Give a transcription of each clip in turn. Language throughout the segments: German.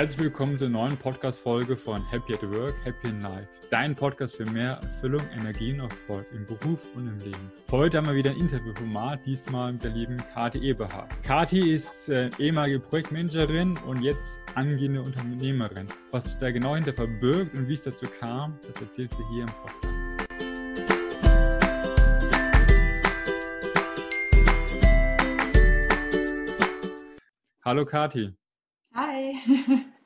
Herzlich willkommen zur neuen Podcast-Folge von Happy at Work, Happy in Life. Dein Podcast für mehr Erfüllung, Energie und Erfolg im Beruf und im Leben. Heute haben wir wieder ein Interviewformat, diesmal mit der lieben Kati Eberhard. Kati ist äh, ehemalige Projektmanagerin und jetzt angehende Unternehmerin. Was sich da genau hinter verbirgt und wie es dazu kam, das erzählt sie hier im Podcast. Hallo Kati. Hi.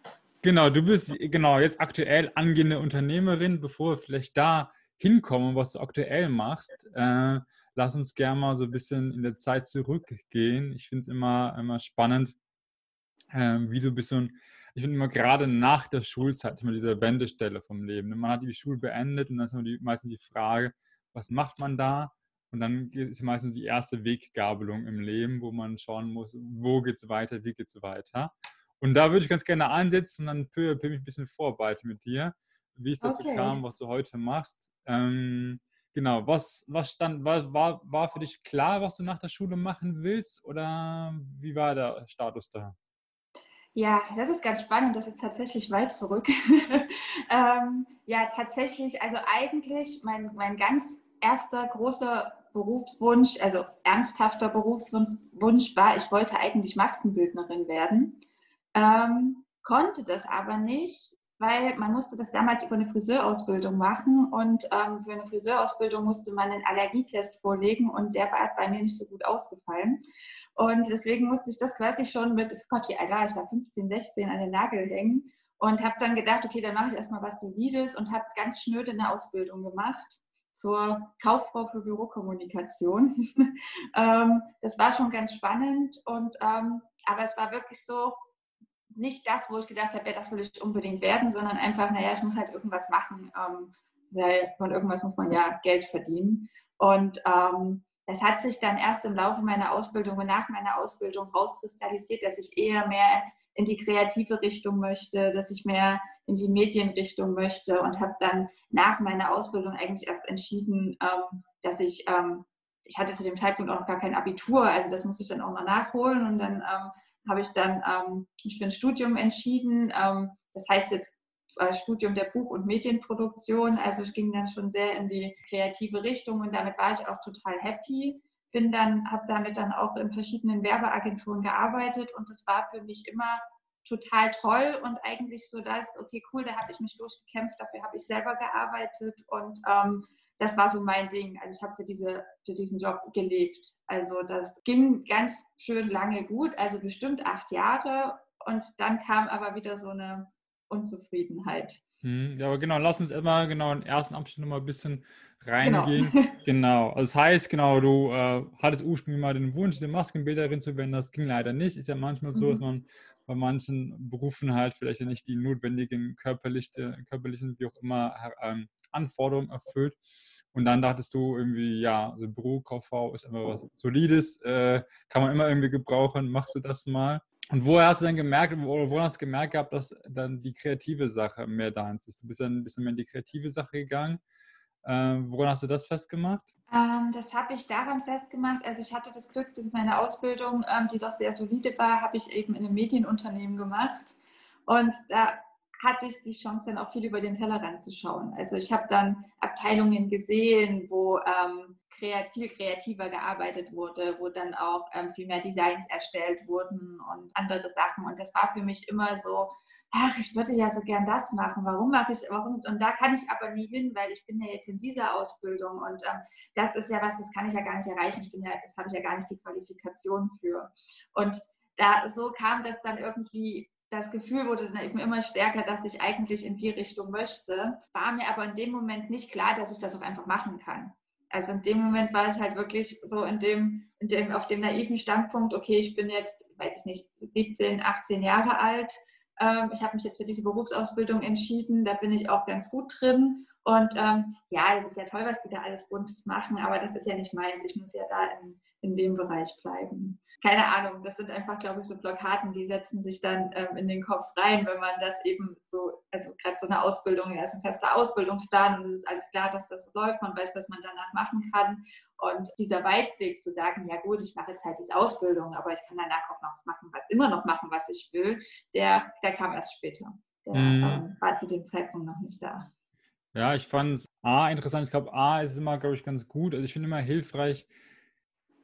Genau, du bist genau jetzt aktuell angehende Unternehmerin. Bevor wir vielleicht da hinkommen, was du aktuell machst, äh, lass uns gerne mal so ein bisschen in der Zeit zurückgehen. Ich finde es immer, immer spannend, äh, wie du bist so ein, ich finde immer gerade nach der Schulzeit immer diese Wendestelle vom Leben. Man hat die Schule beendet und dann ist immer die, meistens die Frage, was macht man da? Und dann ist meistens die erste Weggabelung im Leben, wo man schauen muss, wo geht es weiter, wie geht es weiter. Und da würde ich ganz gerne ansetzen und dann peu, peu mich ein bisschen vorarbeiten mit dir, wie es dazu okay. kam, was du heute machst. Ähm, genau, was, was stand, war, war, war für dich klar, was du nach der Schule machen willst oder wie war der Status da? Ja, das ist ganz spannend. Das ist tatsächlich weit zurück. ähm, ja, tatsächlich, also eigentlich mein, mein ganz erster großer Berufswunsch, also ernsthafter Berufswunsch war, ich wollte eigentlich Maskenbildnerin werden, ähm, konnte das aber nicht, weil man musste das damals über eine Friseurausbildung machen und ähm, für eine Friseurausbildung musste man einen Allergietest vorlegen und der war bei mir nicht so gut ausgefallen. Und deswegen musste ich das quasi schon mit, Gott, wie alt war ich da, 15, 16 an den Nagel hängen und habe dann gedacht, okay, dann mache ich erstmal was Solides und habe ganz schnöde eine Ausbildung gemacht zur Kauffrau für Bürokommunikation. ähm, das war schon ganz spannend und ähm, aber es war wirklich so nicht das, wo ich gedacht habe, ja, das will ich unbedingt werden, sondern einfach, naja, ich muss halt irgendwas machen, ähm, weil von irgendwas muss man ja Geld verdienen. Und ähm, das hat sich dann erst im Laufe meiner Ausbildung und nach meiner Ausbildung rauskristallisiert, dass ich eher mehr in die kreative Richtung möchte, dass ich mehr in die Medienrichtung möchte und habe dann nach meiner Ausbildung eigentlich erst entschieden, ähm, dass ich, ähm, ich hatte zu dem Zeitpunkt auch noch gar kein Abitur, also das musste ich dann auch mal nachholen und dann ähm, habe ich dann ähm, mich für ein Studium entschieden. Ähm, das heißt jetzt äh, Studium der Buch- und Medienproduktion, also ich ging dann schon sehr in die kreative Richtung und damit war ich auch total happy bin dann, habe damit dann auch in verschiedenen Werbeagenturen gearbeitet und das war für mich immer total toll und eigentlich so das, okay, cool, da habe ich mich durchgekämpft, dafür habe ich selber gearbeitet und ähm, das war so mein Ding. Also ich habe für, diese, für diesen Job gelebt. Also das ging ganz schön lange gut, also bestimmt acht Jahre und dann kam aber wieder so eine Unzufriedenheit. Hm, ja, aber genau, lass uns immer genau in den ersten Abschnitt nochmal ein bisschen reingehen. Genau. genau. Also das heißt, genau, du äh, hattest ursprünglich mal den Wunsch, eine Maskenbilderin zu werden. Das ging leider nicht. Ist ja manchmal so, mhm. dass man bei manchen Berufen halt vielleicht nicht die notwendigen körperliche, körperlichen, wie auch immer, ähm, Anforderungen erfüllt. Und dann dachtest du irgendwie, ja, also Bürokauffrau ist immer was Solides, äh, kann man immer irgendwie gebrauchen, machst du das mal. Und woher hast du dann gemerkt, oder wo hast du gemerkt gehabt, dass dann die kreative Sache mehr deins ist? Du bist dann ein bisschen mehr in die kreative Sache gegangen. Ähm, woran hast du das festgemacht? Ähm, das habe ich daran festgemacht. Also ich hatte das Glück, dass meine Ausbildung, ähm, die doch sehr solide war, habe ich eben in einem Medienunternehmen gemacht. Und da hatte ich die Chance, dann auch viel über den Tellerrand zu schauen. Also ich habe dann Abteilungen gesehen, wo ähm, viel kreativer gearbeitet wurde, wo dann auch ähm, viel mehr Designs erstellt wurden und andere Sachen. Und das war für mich immer so, ach, ich würde ja so gern das machen. Warum mache ich, warum? Und da kann ich aber nie hin, weil ich bin ja jetzt in dieser Ausbildung und ähm, das ist ja was, das kann ich ja gar nicht erreichen. Ich bin ja, das habe ich ja gar nicht die Qualifikation für. Und da so kam das dann irgendwie das Gefühl wurde dann eben immer stärker, dass ich eigentlich in die Richtung möchte. War mir aber in dem Moment nicht klar, dass ich das auch einfach machen kann. Also in dem Moment war ich halt wirklich so in dem, in dem auf dem naiven Standpunkt, okay, ich bin jetzt, weiß ich nicht, 17, 18 Jahre alt. Ähm, ich habe mich jetzt für diese Berufsausbildung entschieden, da bin ich auch ganz gut drin. Und ähm, ja, das ist ja toll, was die da alles Buntes machen, aber das ist ja nicht meins. Ich muss ja da in, in dem Bereich bleiben. Keine Ahnung, das sind einfach, glaube ich, so Blockaden, die setzen sich dann ähm, in den Kopf rein, wenn man das eben so, also gerade so eine Ausbildung, ja, ist ein fester Ausbildungsplan und es ist alles klar, dass das läuft, man weiß, was man danach machen kann. Und dieser Weitblick zu sagen, ja gut, ich mache jetzt halt diese Ausbildung, aber ich kann danach auch noch machen, was immer noch machen, was ich will, der, der kam erst später. Der mhm. ähm, war zu dem Zeitpunkt noch nicht da. Ja, ich fand es A interessant. Ich glaube, A ist immer, glaube ich, ganz gut. Also ich finde immer hilfreich,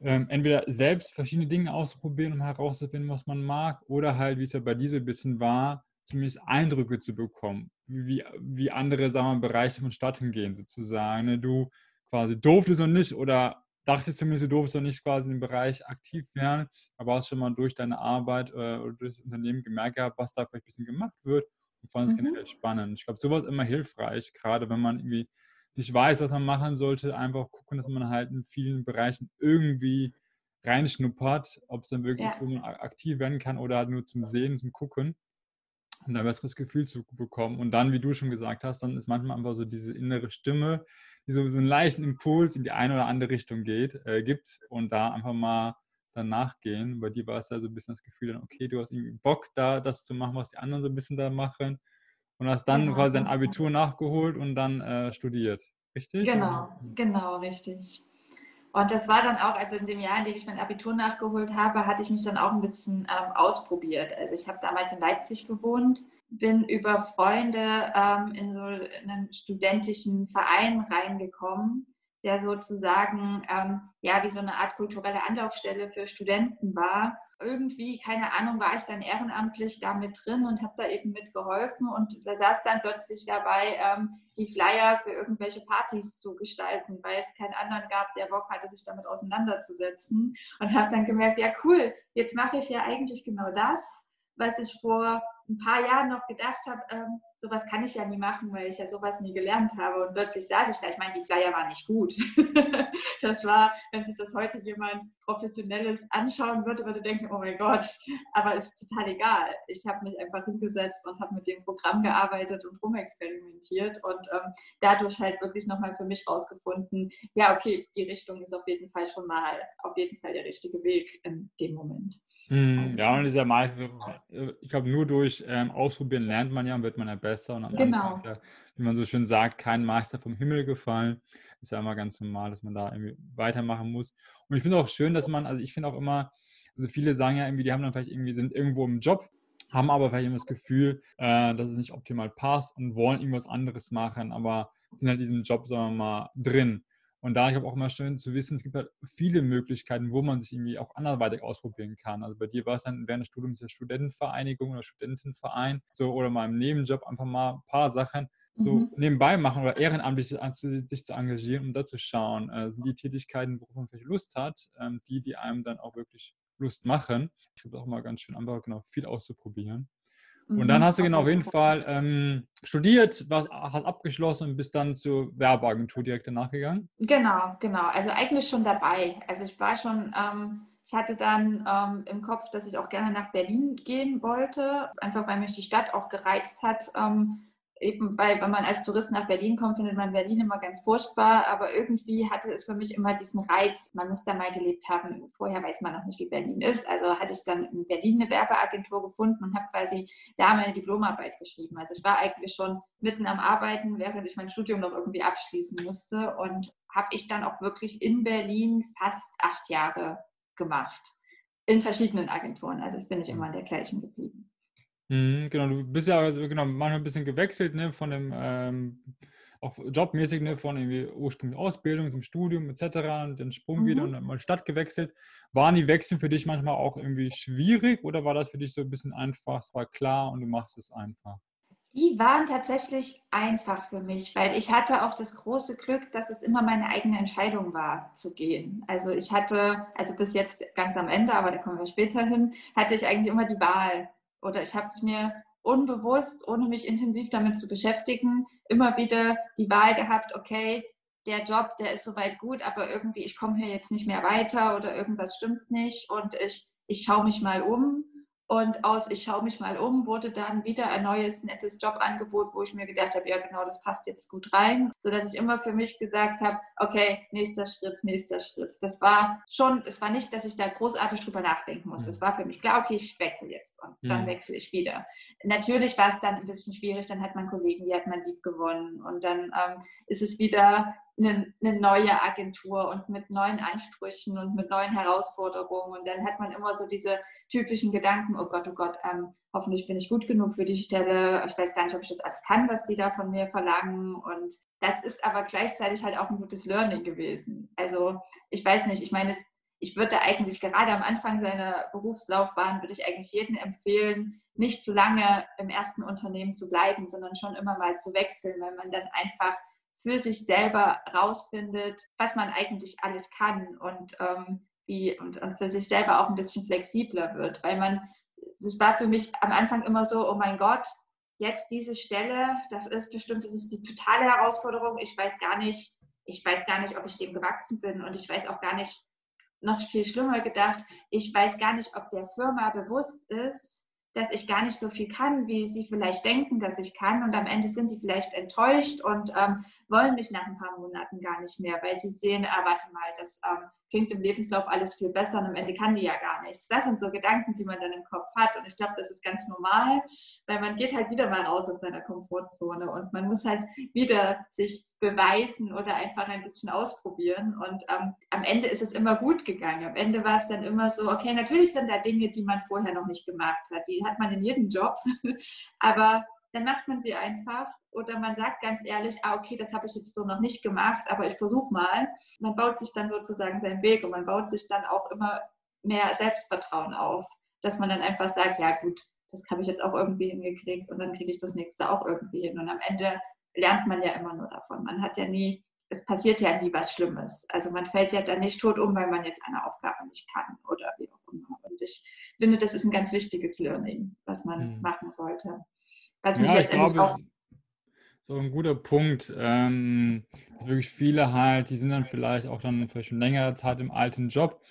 ähm, entweder selbst verschiedene Dinge auszuprobieren, um herauszufinden, was man mag, oder halt, wie es ja bei dieser ein bisschen war, zumindest Eindrücke zu bekommen, wie, wie andere, sagen wir mal, Bereiche von Stadt hingehen, sozusagen. Ne? Du quasi durftest noch nicht oder dachtest zumindest, du durftest noch nicht quasi in dem Bereich aktiv werden, aber hast schon mal durch deine Arbeit äh, oder durch das Unternehmen gemerkt gehabt, was da vielleicht ein bisschen gemacht wird und fand es mhm. generell spannend. Ich glaube, sowas ist immer hilfreich, gerade wenn man irgendwie nicht weiß, was man machen sollte, einfach gucken, dass man halt in vielen Bereichen irgendwie reinschnuppert, ob es dann wirklich ja. ist, wo man aktiv werden kann oder halt nur zum Sehen, zum Gucken, um ein besseres Gefühl zu bekommen. Und dann, wie du schon gesagt hast, dann ist manchmal einfach so diese innere Stimme, die so, so einen leichten Impuls in die eine oder andere Richtung geht, äh, gibt und da einfach mal dann nachgehen. Bei dir war es ja so ein bisschen das Gefühl, dann, okay, du hast irgendwie Bock, da das zu machen, was die anderen so ein bisschen da machen. Und hast dann genau. quasi dein Abitur nachgeholt und dann äh, studiert. Richtig? Genau, genau, richtig. Und das war dann auch, also in dem Jahr, in dem ich mein Abitur nachgeholt habe, hatte ich mich dann auch ein bisschen ähm, ausprobiert. Also ich habe damals in Leipzig gewohnt, bin über Freunde ähm, in so einen studentischen Verein reingekommen der sozusagen ähm, ja wie so eine Art kulturelle Anlaufstelle für Studenten war. Irgendwie, keine Ahnung, war ich dann ehrenamtlich da mit drin und habe da eben mitgeholfen und da saß dann plötzlich dabei, ähm, die Flyer für irgendwelche Partys zu gestalten, weil es keinen anderen gab, der Bock hatte, sich damit auseinanderzusetzen. Und habe dann gemerkt, ja cool, jetzt mache ich ja eigentlich genau das, was ich vor ein paar Jahren noch gedacht habe, ähm, sowas kann ich ja nie machen, weil ich ja sowas nie gelernt habe. Und plötzlich saß ich da. Ich meine, die Flyer waren nicht gut. das war, wenn sich das heute jemand Professionelles anschauen würde, würde denken, oh mein Gott, aber ist total egal. Ich habe mich einfach hingesetzt und habe mit dem Programm gearbeitet und rumexperimentiert und ähm, dadurch halt wirklich nochmal für mich rausgefunden, ja, okay, die Richtung ist auf jeden Fall schon mal auf jeden Fall der richtige Weg in dem Moment. Hm, ja, und das ist ja meistens, ich glaube, nur durch ähm, Ausprobieren lernt man ja und wird man ja besser. Und am genau. ist ja, wie man so schön sagt, kein Meister vom Himmel gefallen. Ist ja immer ganz normal, dass man da irgendwie weitermachen muss. Und ich finde auch schön, dass man, also ich finde auch immer, also viele sagen ja irgendwie, die haben dann vielleicht irgendwie, sind irgendwo im Job, haben aber vielleicht immer das Gefühl, äh, dass es nicht optimal passt und wollen irgendwas anderes machen, aber sind halt in diesem Job, sagen wir mal, drin. Und da ich habe auch immer schön zu wissen, es gibt halt viele Möglichkeiten, wo man sich irgendwie auch anderweitig ausprobieren kann. Also bei dir war es dann während des Studiums der Studentenvereinigung oder Studentenverein, so oder mal im Nebenjob einfach mal ein paar Sachen so mhm. nebenbei machen oder ehrenamtlich sich zu engagieren, um da zu schauen, äh, sind die Tätigkeiten, worauf man vielleicht Lust hat, ähm, die, die einem dann auch wirklich Lust machen. Ich finde auch mal ganz schön, einfach genau viel auszuprobieren. Und dann mhm. hast du genau auf jeden Fall ähm, studiert, was, hast abgeschlossen und bist dann zur Werbeagentur direkt danach gegangen? Genau, genau. Also eigentlich schon dabei. Also ich war schon, ähm, ich hatte dann ähm, im Kopf, dass ich auch gerne nach Berlin gehen wollte, einfach weil mich die Stadt auch gereizt hat ähm, eben weil, wenn man als Tourist nach Berlin kommt, findet man Berlin immer ganz furchtbar, aber irgendwie hatte es für mich immer diesen Reiz, man muss da mal gelebt haben. Vorher weiß man noch nicht, wie Berlin ist. Also hatte ich dann in Berlin eine Werbeagentur gefunden und habe quasi da meine Diplomarbeit geschrieben. Also ich war eigentlich schon mitten am Arbeiten, während ich mein Studium noch irgendwie abschließen musste und habe ich dann auch wirklich in Berlin fast acht Jahre gemacht. In verschiedenen Agenturen. Also ich bin nicht immer in der gleichen geblieben. Mhm, genau, du bist ja also, genau, manchmal ein bisschen gewechselt, ne, von dem, ähm, auch jobmäßig, ne, von irgendwie ursprünglich Ausbildung zum Studium etc. und den Sprung mhm. wieder und dann mal Stadt gewechselt. Waren die Wechsel für dich manchmal auch irgendwie schwierig oder war das für dich so ein bisschen einfach, es war klar und du machst es einfach? Die waren tatsächlich einfach für mich, weil ich hatte auch das große Glück, dass es immer meine eigene Entscheidung war, zu gehen. Also ich hatte, also bis jetzt ganz am Ende, aber da kommen wir später hin, hatte ich eigentlich immer die Wahl oder ich habe es mir unbewusst, ohne mich intensiv damit zu beschäftigen, immer wieder die Wahl gehabt, okay, der Job, der ist soweit gut, aber irgendwie, ich komme hier jetzt nicht mehr weiter oder irgendwas stimmt nicht und ich, ich schaue mich mal um. Und aus Ich schaue mich mal um wurde dann wieder ein neues, nettes Jobangebot, wo ich mir gedacht habe, ja genau, das passt jetzt gut rein. Sodass ich immer für mich gesagt habe, okay, nächster Schritt, nächster Schritt. Das war schon, es war nicht, dass ich da großartig drüber nachdenken muss. Es war für mich klar, okay, ich wechsle jetzt und dann wechsle ich wieder. Natürlich war es dann ein bisschen schwierig, dann hat man Kollegen, die hat man lieb gewonnen und dann ähm, ist es wieder eine, eine, neue Agentur und mit neuen Ansprüchen und mit neuen Herausforderungen. Und dann hat man immer so diese typischen Gedanken, oh Gott, oh Gott, ähm, hoffentlich bin ich gut genug für die Stelle. Ich weiß gar nicht, ob ich das alles kann, was sie da von mir verlangen. Und das ist aber gleichzeitig halt auch ein gutes Learning gewesen. Also ich weiß nicht, ich meine, ich würde eigentlich gerade am Anfang seiner Berufslaufbahn, würde ich eigentlich jedem empfehlen, nicht zu lange im ersten Unternehmen zu bleiben, sondern schon immer mal zu wechseln, weil man dann einfach für sich selber rausfindet, was man eigentlich alles kann und ähm, wie und, und für sich selber auch ein bisschen flexibler wird. Weil man, es war für mich am Anfang immer so, oh mein Gott, jetzt diese Stelle, das ist bestimmt, das ist die totale Herausforderung. Ich weiß gar nicht, ich weiß gar nicht, ob ich dem gewachsen bin und ich weiß auch gar nicht, noch viel schlimmer gedacht, ich weiß gar nicht, ob der Firma bewusst ist, dass ich gar nicht so viel kann, wie sie vielleicht denken, dass ich kann. Und am Ende sind die vielleicht enttäuscht und ähm, wollen mich nach ein paar Monaten gar nicht mehr, weil sie sehen, ah, warte mal, das ähm, klingt im Lebenslauf alles viel besser und am Ende kann die ja gar nichts. Das sind so Gedanken, die man dann im Kopf hat. Und ich glaube, das ist ganz normal, weil man geht halt wieder mal raus aus seiner Komfortzone und man muss halt wieder sich beweisen oder einfach ein bisschen ausprobieren. Und ähm, am Ende ist es immer gut gegangen. Am Ende war es dann immer so, okay, natürlich sind da Dinge, die man vorher noch nicht gemacht hat. Die hat man in jedem Job. Aber dann macht man sie einfach oder man sagt ganz ehrlich, ah, okay, das habe ich jetzt so noch nicht gemacht, aber ich versuche mal. Man baut sich dann sozusagen seinen Weg und man baut sich dann auch immer mehr Selbstvertrauen auf, dass man dann einfach sagt, ja gut, das habe ich jetzt auch irgendwie hingekriegt und dann kriege ich das nächste auch irgendwie hin. Und am Ende lernt man ja immer nur davon. Man hat ja nie, es passiert ja nie was Schlimmes. Also man fällt ja dann nicht tot um, weil man jetzt eine Aufgabe nicht kann oder wie auch immer. Und ich finde, das ist ein ganz wichtiges Learning, was man mhm. machen sollte. Was mich ja, letztendlich glaube, auch so ein guter Punkt. Ähm, wirklich viele halt, die sind dann vielleicht auch dann für schon längere Zeit im alten Job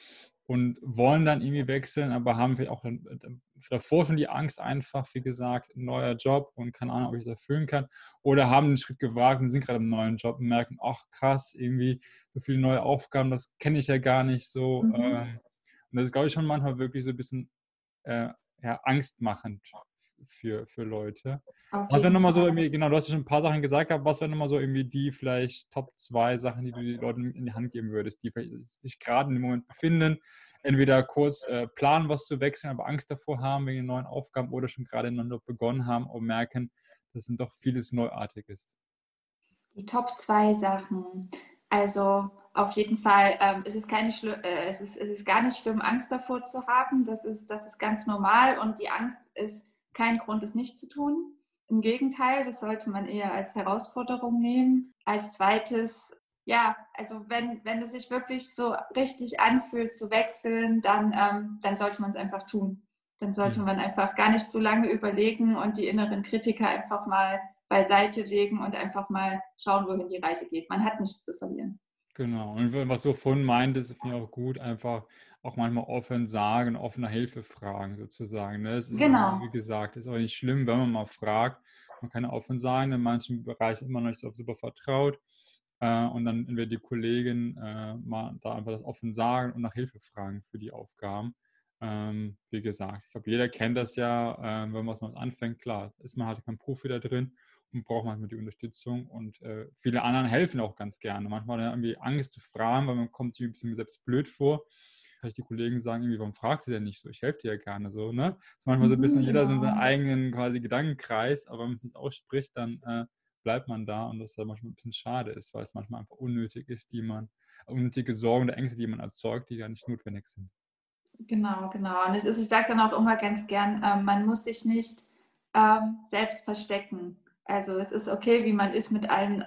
und wollen dann irgendwie wechseln, aber haben vielleicht auch davor schon die Angst einfach, wie gesagt, neuer Job und keine Ahnung, ob ich das erfüllen kann. Oder haben den Schritt gewagt und sind gerade im neuen Job und merken, ach krass, irgendwie so viele neue Aufgaben, das kenne ich ja gar nicht so. Mhm. Ähm, und das ist, glaube ich, schon manchmal wirklich so ein bisschen äh, ja, angstmachend für, für Leute. Okay. Was wäre nochmal so irgendwie, genau, du hast ja schon ein paar Sachen gesagt, aber was wären nochmal so irgendwie die vielleicht Top 2 Sachen, die du den Leuten in die Hand geben würdest, die sich gerade in dem Moment befinden, entweder kurz äh, planen, was zu wechseln, aber Angst davor haben wegen neuen Aufgaben oder schon gerade in begonnen haben und merken, dass sind doch vieles Neuartiges. Die Top 2 Sachen. Also auf jeden Fall ähm, es ist keine äh, es, ist, es ist gar nicht schlimm, Angst davor zu haben. Das ist, das ist ganz normal und die Angst ist kein Grund, es nicht zu tun. Im Gegenteil, das sollte man eher als Herausforderung nehmen. Als zweites, ja, also wenn, wenn es sich wirklich so richtig anfühlt zu wechseln, dann, ähm, dann sollte man es einfach tun. Dann sollte mhm. man einfach gar nicht zu lange überlegen und die inneren Kritiker einfach mal beiseite legen und einfach mal schauen, wohin die Reise geht. Man hat nichts zu verlieren. Genau. Und was du vorhin meintest, finde ich auch gut, einfach auch manchmal offen sagen, offener Hilfe fragen sozusagen. Ne? Das ist genau. Auch, wie gesagt, ist auch nicht schlimm, wenn man mal fragt. Man kann offen sein, in manchen Bereichen immer noch nicht so super vertraut. Äh, und dann entweder die Kollegin äh, mal da einfach das offen sagen und nach Hilfe fragen für die Aufgaben. Ähm, wie gesagt, ich glaube, jeder kennt das ja, äh, wenn man was anfängt, klar, ist man halt kein Profi da drin und braucht manchmal die Unterstützung. Und äh, viele anderen helfen auch ganz gerne. Manchmal hat irgendwie Angst zu fragen, weil man kommt sich ein bisschen selbst blöd vor. Vielleicht die Kollegen sagen irgendwie, warum fragst du denn nicht so? Ich helfe dir ja gerne so. Ne? Das ist manchmal so ein bisschen, jeder ja. in seinem eigenen quasi Gedankenkreis, aber wenn man es nicht ausspricht, dann äh, bleibt man da und das ist ja manchmal ein bisschen schade ist, weil es manchmal einfach unnötig ist, die man, unnötige Sorgen oder Ängste, die man erzeugt, die gar nicht notwendig sind. Genau, genau. Und es ist, ich sage dann auch immer ganz gern, äh, man muss sich nicht ähm, selbst verstecken. Also es ist okay, wie man ist mit allen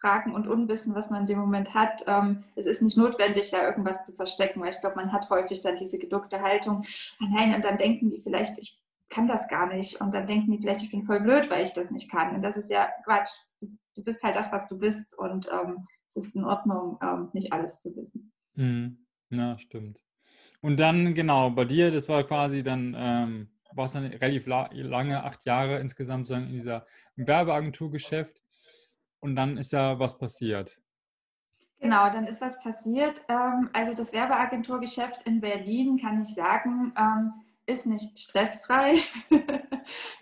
Fragen und Unwissen, was man in dem Moment hat. Ähm, es ist nicht notwendig, da irgendwas zu verstecken, weil ich glaube, man hat häufig dann diese geduckte Haltung, ah nein, und dann denken die vielleicht, ich kann das gar nicht. Und dann denken die vielleicht, ich bin voll blöd, weil ich das nicht kann. Und das ist ja Quatsch. Du bist halt das, was du bist. Und ähm, es ist in Ordnung, ähm, nicht alles zu wissen. Mhm. Ja, stimmt. Und dann, genau, bei dir, das war quasi dann ähm, warst dann relativ lange, acht Jahre insgesamt in dieser Werbeagenturgeschäft. Und dann ist ja was passiert. Genau, dann ist was passiert. Ähm, also das Werbeagenturgeschäft in Berlin, kann ich sagen, ähm, ist nicht stressfrei.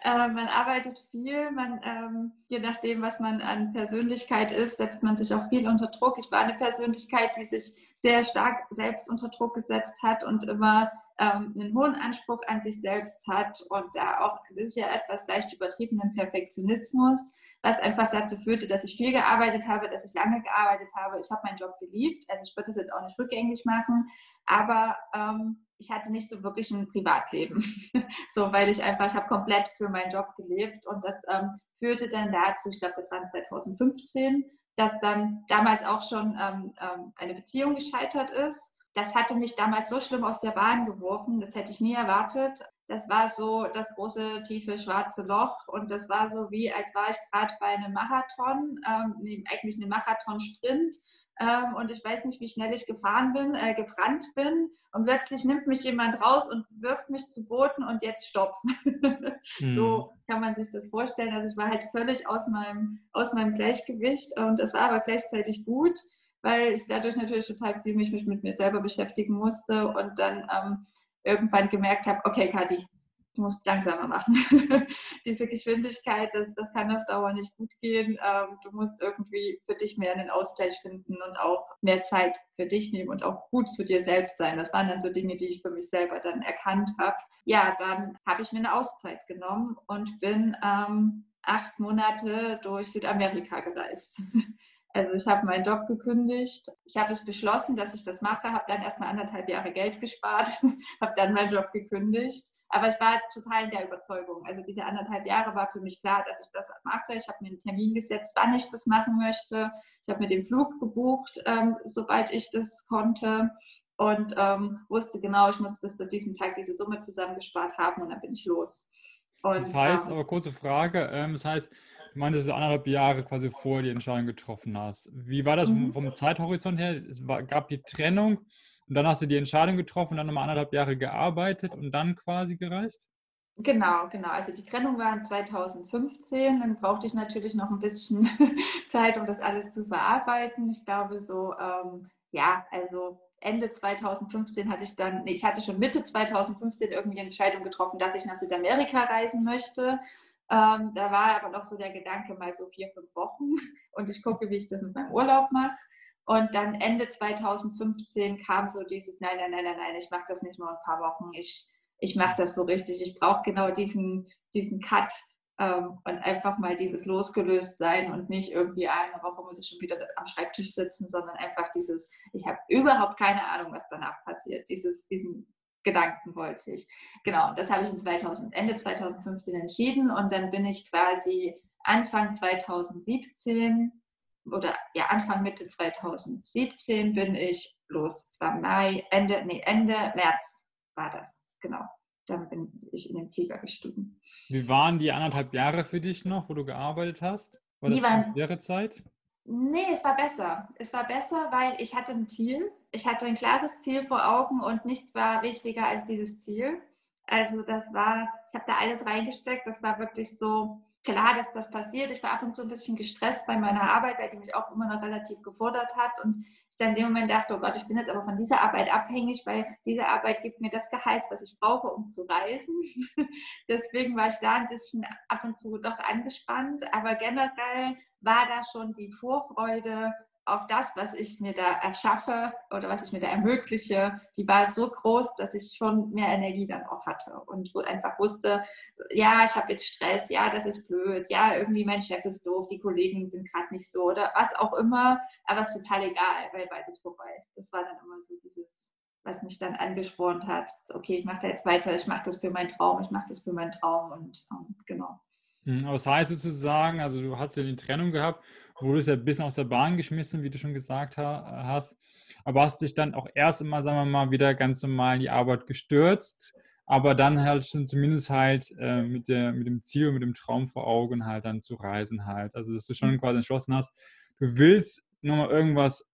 Äh, man arbeitet viel, man, ähm, je nachdem, was man an Persönlichkeit ist, setzt man sich auch viel unter Druck. Ich war eine Persönlichkeit, die sich sehr stark selbst unter Druck gesetzt hat und immer einen hohen Anspruch an sich selbst hat und da auch sicher etwas leicht übertriebenen Perfektionismus was einfach dazu führte, dass ich viel gearbeitet habe, dass ich lange gearbeitet habe. Ich habe meinen Job geliebt, also ich würde das jetzt auch nicht rückgängig machen, aber ähm, ich hatte nicht so wirklich ein Privatleben, so weil ich einfach, ich habe komplett für meinen Job gelebt. Und das ähm, führte dann dazu, ich glaube, das war 2015, dass dann damals auch schon ähm, ähm, eine Beziehung gescheitert ist. Das hatte mich damals so schlimm aus der Bahn geworfen, das hätte ich nie erwartet das war so das große, tiefe, schwarze Loch. Und das war so wie, als war ich gerade bei einem Marathon, ähm, eigentlich einem Marathon-Sprint. Ähm, und ich weiß nicht, wie schnell ich gefahren bin, äh, gebrannt bin. Und plötzlich nimmt mich jemand raus und wirft mich zu Boden und jetzt stopp. hm. So kann man sich das vorstellen. Also ich war halt völlig aus meinem, aus meinem Gleichgewicht. Und es war aber gleichzeitig gut, weil ich dadurch natürlich total viel mich mit mir selber beschäftigen musste und dann ähm, irgendwann gemerkt habe, okay, Kathi, du musst langsamer machen. Diese Geschwindigkeit, das, das kann auf Dauer nicht gut gehen. Ähm, du musst irgendwie für dich mehr einen Ausgleich finden und auch mehr Zeit für dich nehmen und auch gut zu dir selbst sein. Das waren dann so Dinge, die ich für mich selber dann erkannt habe. Ja, dann habe ich mir eine Auszeit genommen und bin ähm, acht Monate durch Südamerika gereist. Also ich habe meinen Job gekündigt. Ich habe es beschlossen, dass ich das mache, habe dann erstmal anderthalb Jahre Geld gespart, habe dann meinen Job gekündigt. Aber ich war total in der Überzeugung. Also diese anderthalb Jahre war für mich klar, dass ich das mache. Ich habe mir einen Termin gesetzt, wann ich das machen möchte. Ich habe mir den Flug gebucht, ähm, sobald ich das konnte. Und ähm, wusste genau, ich muss bis zu diesem Tag diese Summe zusammengespart haben und dann bin ich los. Und, das heißt, ähm, aber kurze Frage, ähm, das heißt, Du meintest, dass du anderthalb Jahre quasi vor die Entscheidung getroffen hast. Wie war das mhm. vom Zeithorizont her? Es war, gab die Trennung und dann hast du die Entscheidung getroffen, dann nochmal anderthalb Jahre gearbeitet und dann quasi gereist? Genau, genau. Also die Trennung war in 2015. Dann brauchte ich natürlich noch ein bisschen Zeit, um das alles zu verarbeiten. Ich glaube so, ähm, ja, also Ende 2015 hatte ich dann, nee, ich hatte schon Mitte 2015 irgendwie eine Entscheidung getroffen, dass ich nach Südamerika reisen möchte. Ähm, da war aber noch so der Gedanke, mal so vier, fünf Wochen und ich gucke, wie ich das mit meinem Urlaub mache. Und dann Ende 2015 kam so dieses, nein, nein, nein, nein, nein, ich mache das nicht nur ein paar Wochen, ich, ich mache das so richtig. Ich brauche genau diesen, diesen Cut ähm, und einfach mal dieses losgelöst sein und nicht irgendwie eine Woche muss ich schon wieder am Schreibtisch sitzen, sondern einfach dieses, ich habe überhaupt keine Ahnung, was danach passiert. Dieses, diesen Gedanken wollte ich. Genau, das habe ich in 2000, Ende 2015 entschieden und dann bin ich quasi Anfang 2017 oder ja Anfang Mitte 2017 bin ich los. Es war Mai, Ende, nee, Ende März war das, genau. Dann bin ich in den Flieger gestiegen. Wie waren die anderthalb Jahre für dich noch, wo du gearbeitet hast? War das eine schwere Zeit? Nee, es war besser. Es war besser, weil ich hatte ein Ziel. Ich hatte ein klares Ziel vor Augen und nichts war wichtiger als dieses Ziel. Also das war, ich habe da alles reingesteckt. Das war wirklich so klar, dass das passiert. Ich war ab und zu ein bisschen gestresst bei meiner Arbeit, weil die mich auch immer noch relativ gefordert hat. Und ich dann in dem Moment dachte, oh Gott, ich bin jetzt aber von dieser Arbeit abhängig, weil diese Arbeit gibt mir das Gehalt, was ich brauche, um zu reisen. Deswegen war ich da ein bisschen ab und zu doch angespannt. Aber generell war da schon die Vorfreude auf das, was ich mir da erschaffe oder was ich mir da ermögliche, die war so groß, dass ich schon mehr Energie dann auch hatte und einfach wusste, ja, ich habe jetzt Stress, ja, das ist blöd, ja, irgendwie mein Chef ist doof, die Kollegen sind gerade nicht so oder was auch immer, aber es ist total egal, weil bald ist vorbei. Das war dann immer so dieses, was mich dann angespornt hat. Okay, ich mache da jetzt weiter, ich mache das für meinen Traum, ich mache das für meinen Traum und ähm, genau. Hm, aber das heißt sozusagen, also du hast ja die Trennung gehabt, wurdest ja ein bisschen aus der Bahn geschmissen, wie du schon gesagt hast, aber hast dich dann auch erst einmal, sagen wir mal, wieder ganz normal in die Arbeit gestürzt, aber dann halt schon zumindest halt äh, mit, der, mit dem Ziel, mit dem Traum vor Augen halt dann zu reisen halt. Also dass du schon quasi entschlossen hast, du willst nochmal irgendwas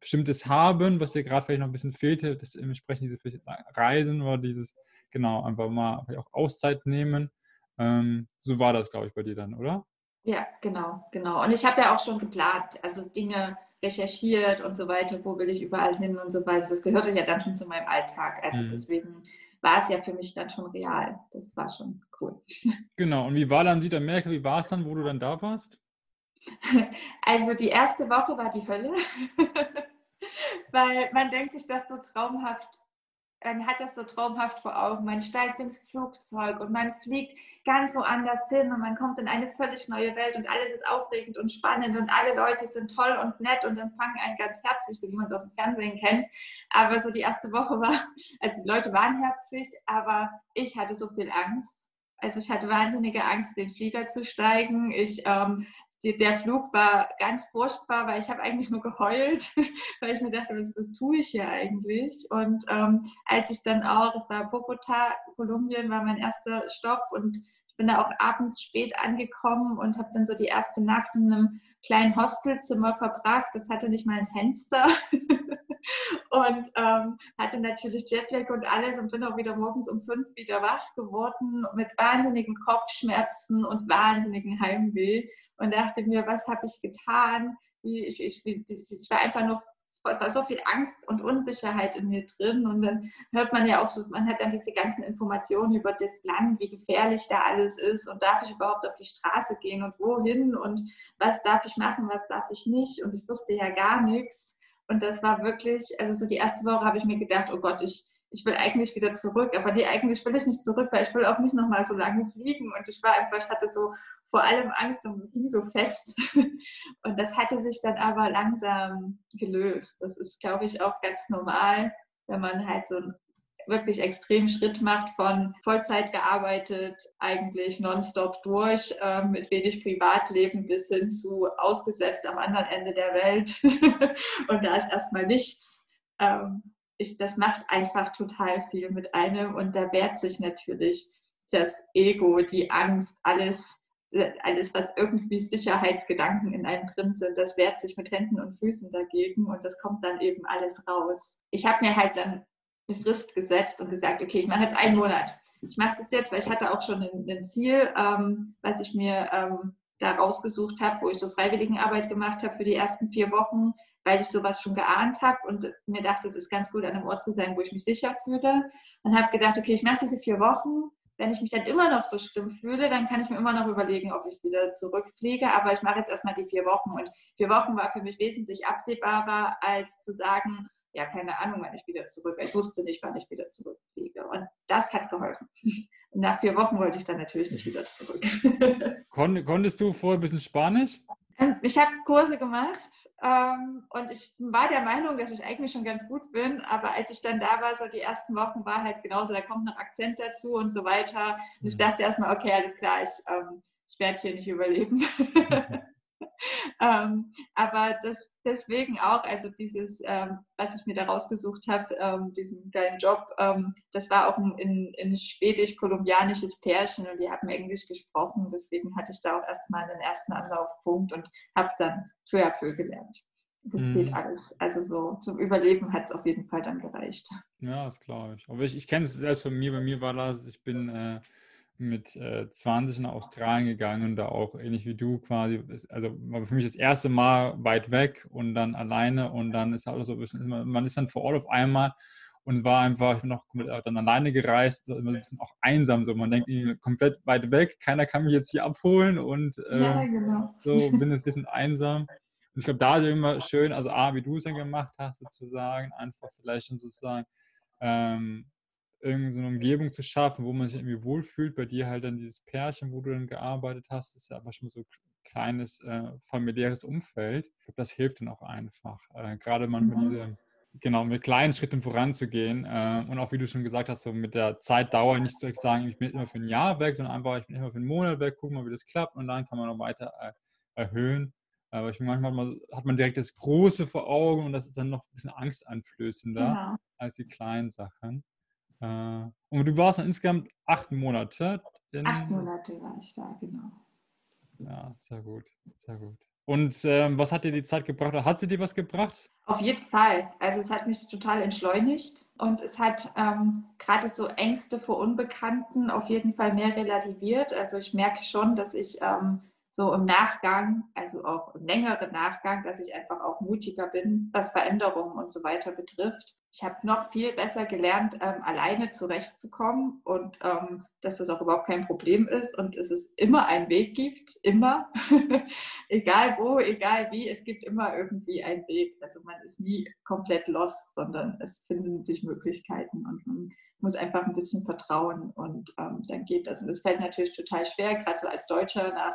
Bestimmtes haben, was dir gerade vielleicht noch ein bisschen fehlte, das entsprechend diese Reisen oder dieses genau, einfach mal auch Auszeit nehmen. Ähm, so war das, glaube ich, bei dir dann, oder? Ja, genau, genau. Und ich habe ja auch schon geplant, also Dinge recherchiert und so weiter, wo will ich überall hin und so weiter. Das gehörte ja dann schon zu meinem Alltag. Also mhm. deswegen war es ja für mich dann schon real. Das war schon cool. Genau. Und wie war dann Südamerika? Wie war es dann, wo du dann da warst? Also die erste Woche war die Hölle, weil man denkt sich das so traumhaft man hat das so traumhaft vor Augen. Man steigt ins Flugzeug und man fliegt ganz woanders hin und man kommt in eine völlig neue Welt und alles ist aufregend und spannend und alle Leute sind toll und nett und empfangen einen ganz herzlich, so wie man es aus dem Fernsehen kennt. Aber so die erste Woche war, also die Leute waren herzlich, aber ich hatte so viel Angst. Also ich hatte wahnsinnige Angst, den Flieger zu steigen. Ich ähm, der Flug war ganz furchtbar, weil ich habe eigentlich nur geheult, weil ich mir dachte, was, was tue ich hier eigentlich? Und ähm, als ich dann auch, es war Bogota, Kolumbien, war mein erster Stopp und ich bin da auch abends spät angekommen und habe dann so die erste Nacht in einem kleinen Hostelzimmer verbracht. Das hatte nicht mal ein Fenster. und ähm, hatte natürlich Jetlag und alles und bin auch wieder morgens um fünf wieder wach geworden mit wahnsinnigen Kopfschmerzen und wahnsinnigen Heimweh und dachte mir, was habe ich getan? Ich, ich, ich, war einfach nur, es war so viel Angst und Unsicherheit in mir drin. Und dann hört man ja auch so, man hat dann diese ganzen Informationen über das Land, wie gefährlich da alles ist und darf ich überhaupt auf die Straße gehen und wohin und was darf ich machen, was darf ich nicht. Und ich wusste ja gar nichts. Und das war wirklich, also so die erste Woche habe ich mir gedacht, oh Gott, ich, ich will eigentlich wieder zurück, aber nee, eigentlich will ich nicht zurück, weil ich will auch nicht nochmal so lange fliegen. Und ich war einfach, ich hatte so vor allem Angst und hing so fest. Und das hatte sich dann aber langsam gelöst. Das ist, glaube ich, auch ganz normal, wenn man halt so einen wirklich extremen Schritt macht von Vollzeit gearbeitet, eigentlich nonstop durch, äh, mit wenig Privatleben bis hin zu ausgesetzt am anderen Ende der Welt. und da ist erstmal nichts. Ähm, ich, das macht einfach total viel mit einem und da wehrt sich natürlich das Ego, die Angst, alles alles, was irgendwie Sicherheitsgedanken in einem drin sind, das wehrt sich mit Händen und Füßen dagegen und das kommt dann eben alles raus. Ich habe mir halt dann eine Frist gesetzt und gesagt, okay, ich mache jetzt einen Monat. Ich mache das jetzt, weil ich hatte auch schon ein, ein Ziel, ähm, was ich mir ähm, da rausgesucht habe, wo ich so Freiwilligenarbeit gemacht habe für die ersten vier Wochen, weil ich sowas schon geahnt habe und mir dachte, es ist ganz gut, an einem Ort zu sein, wo ich mich sicher fühle. Und habe gedacht, okay, ich mache diese vier Wochen wenn ich mich dann immer noch so schlimm fühle, dann kann ich mir immer noch überlegen, ob ich wieder zurückfliege. Aber ich mache jetzt erstmal die vier Wochen. Und vier Wochen war für mich wesentlich absehbarer, als zu sagen, ja, keine Ahnung, wann ich wieder zurück. Ich wusste nicht, wann ich wieder zurückfliege. Und das hat geholfen. Und nach vier Wochen wollte ich dann natürlich nicht wieder zurück. konntest du vorher ein bisschen Spanisch? Ich habe Kurse gemacht ähm, und ich war der Meinung, dass ich eigentlich schon ganz gut bin, aber als ich dann da war, so die ersten Wochen war halt genauso, da kommt noch Akzent dazu und so weiter. Und ich mhm. dachte erstmal, okay, alles klar, ich, ähm, ich werde hier nicht überleben. ähm, aber das, deswegen auch, also dieses, ähm, was ich mir da rausgesucht habe, ähm, diesen kleinen Job, ähm, das war auch ein, ein schwedisch-kolumbianisches Pärchen und die haben Englisch gesprochen. Deswegen hatte ich da auch erstmal den ersten Anlaufpunkt und habe es dann peu à peu gelernt. Das mhm. geht alles. Also so zum Überleben hat es auf jeden Fall dann gereicht. Ja, das glaube ich. Aber ich, ich kenne es selbst von mir. Bei mir war das, ich bin äh, mit äh, 20 nach Australien gegangen und da auch ähnlich wie du quasi, also war für mich das erste Mal weit weg und dann alleine und dann ist halt so ein bisschen, man ist dann vor Ort auf einmal und war einfach, ich bin noch komplett dann alleine gereist, immer ein bisschen auch einsam so, man denkt komplett weit weg, keiner kann mich jetzt hier abholen und äh, ja, genau. so bin jetzt ein bisschen einsam. Und ich glaube, da ist immer schön, also A, wie du es dann gemacht hast, sozusagen, einfach vielleicht schon sozusagen ähm, irgendeine so Umgebung zu schaffen, wo man sich irgendwie wohlfühlt. Bei dir halt dann dieses Pärchen, wo du dann gearbeitet hast, ist ja einfach schon so ein kleines äh, familiäres Umfeld. Ich glaube, das hilft dann auch einfach. Äh, gerade manchmal mhm. diese, genau, mit kleinen Schritten voranzugehen. Äh, und auch wie du schon gesagt hast, so mit der Zeitdauer nicht zu sagen, ich bin immer für ein Jahr weg, sondern einfach, ich bin immer für einen Monat weg, gucken mal, wie das klappt und dann kann man noch weiter äh, erhöhen. Aber ich manchmal hat man direkt das Große vor Augen und das ist dann noch ein bisschen angsteinflößender ja. als die kleinen Sachen. Äh, und du warst dann insgesamt acht Monate. acht Monate war ich da, genau. Ja, sehr gut, sehr gut. Und ähm, was hat dir die Zeit gebracht? Hat sie dir was gebracht? Auf jeden Fall. Also es hat mich total entschleunigt und es hat ähm, gerade so Ängste vor Unbekannten auf jeden Fall mehr relativiert. Also ich merke schon, dass ich ähm, so im Nachgang, also auch im längeren Nachgang, dass ich einfach auch mutiger bin, was Veränderungen und so weiter betrifft. Ich habe noch viel besser gelernt, ähm, alleine zurechtzukommen und ähm, dass das auch überhaupt kein Problem ist und es ist immer einen Weg gibt, immer, egal wo, egal wie, es gibt immer irgendwie einen Weg. Also man ist nie komplett lost, sondern es finden sich Möglichkeiten und man muss einfach ein bisschen vertrauen und ähm, dann geht das. Und es fällt natürlich total schwer, gerade so als Deutscher nach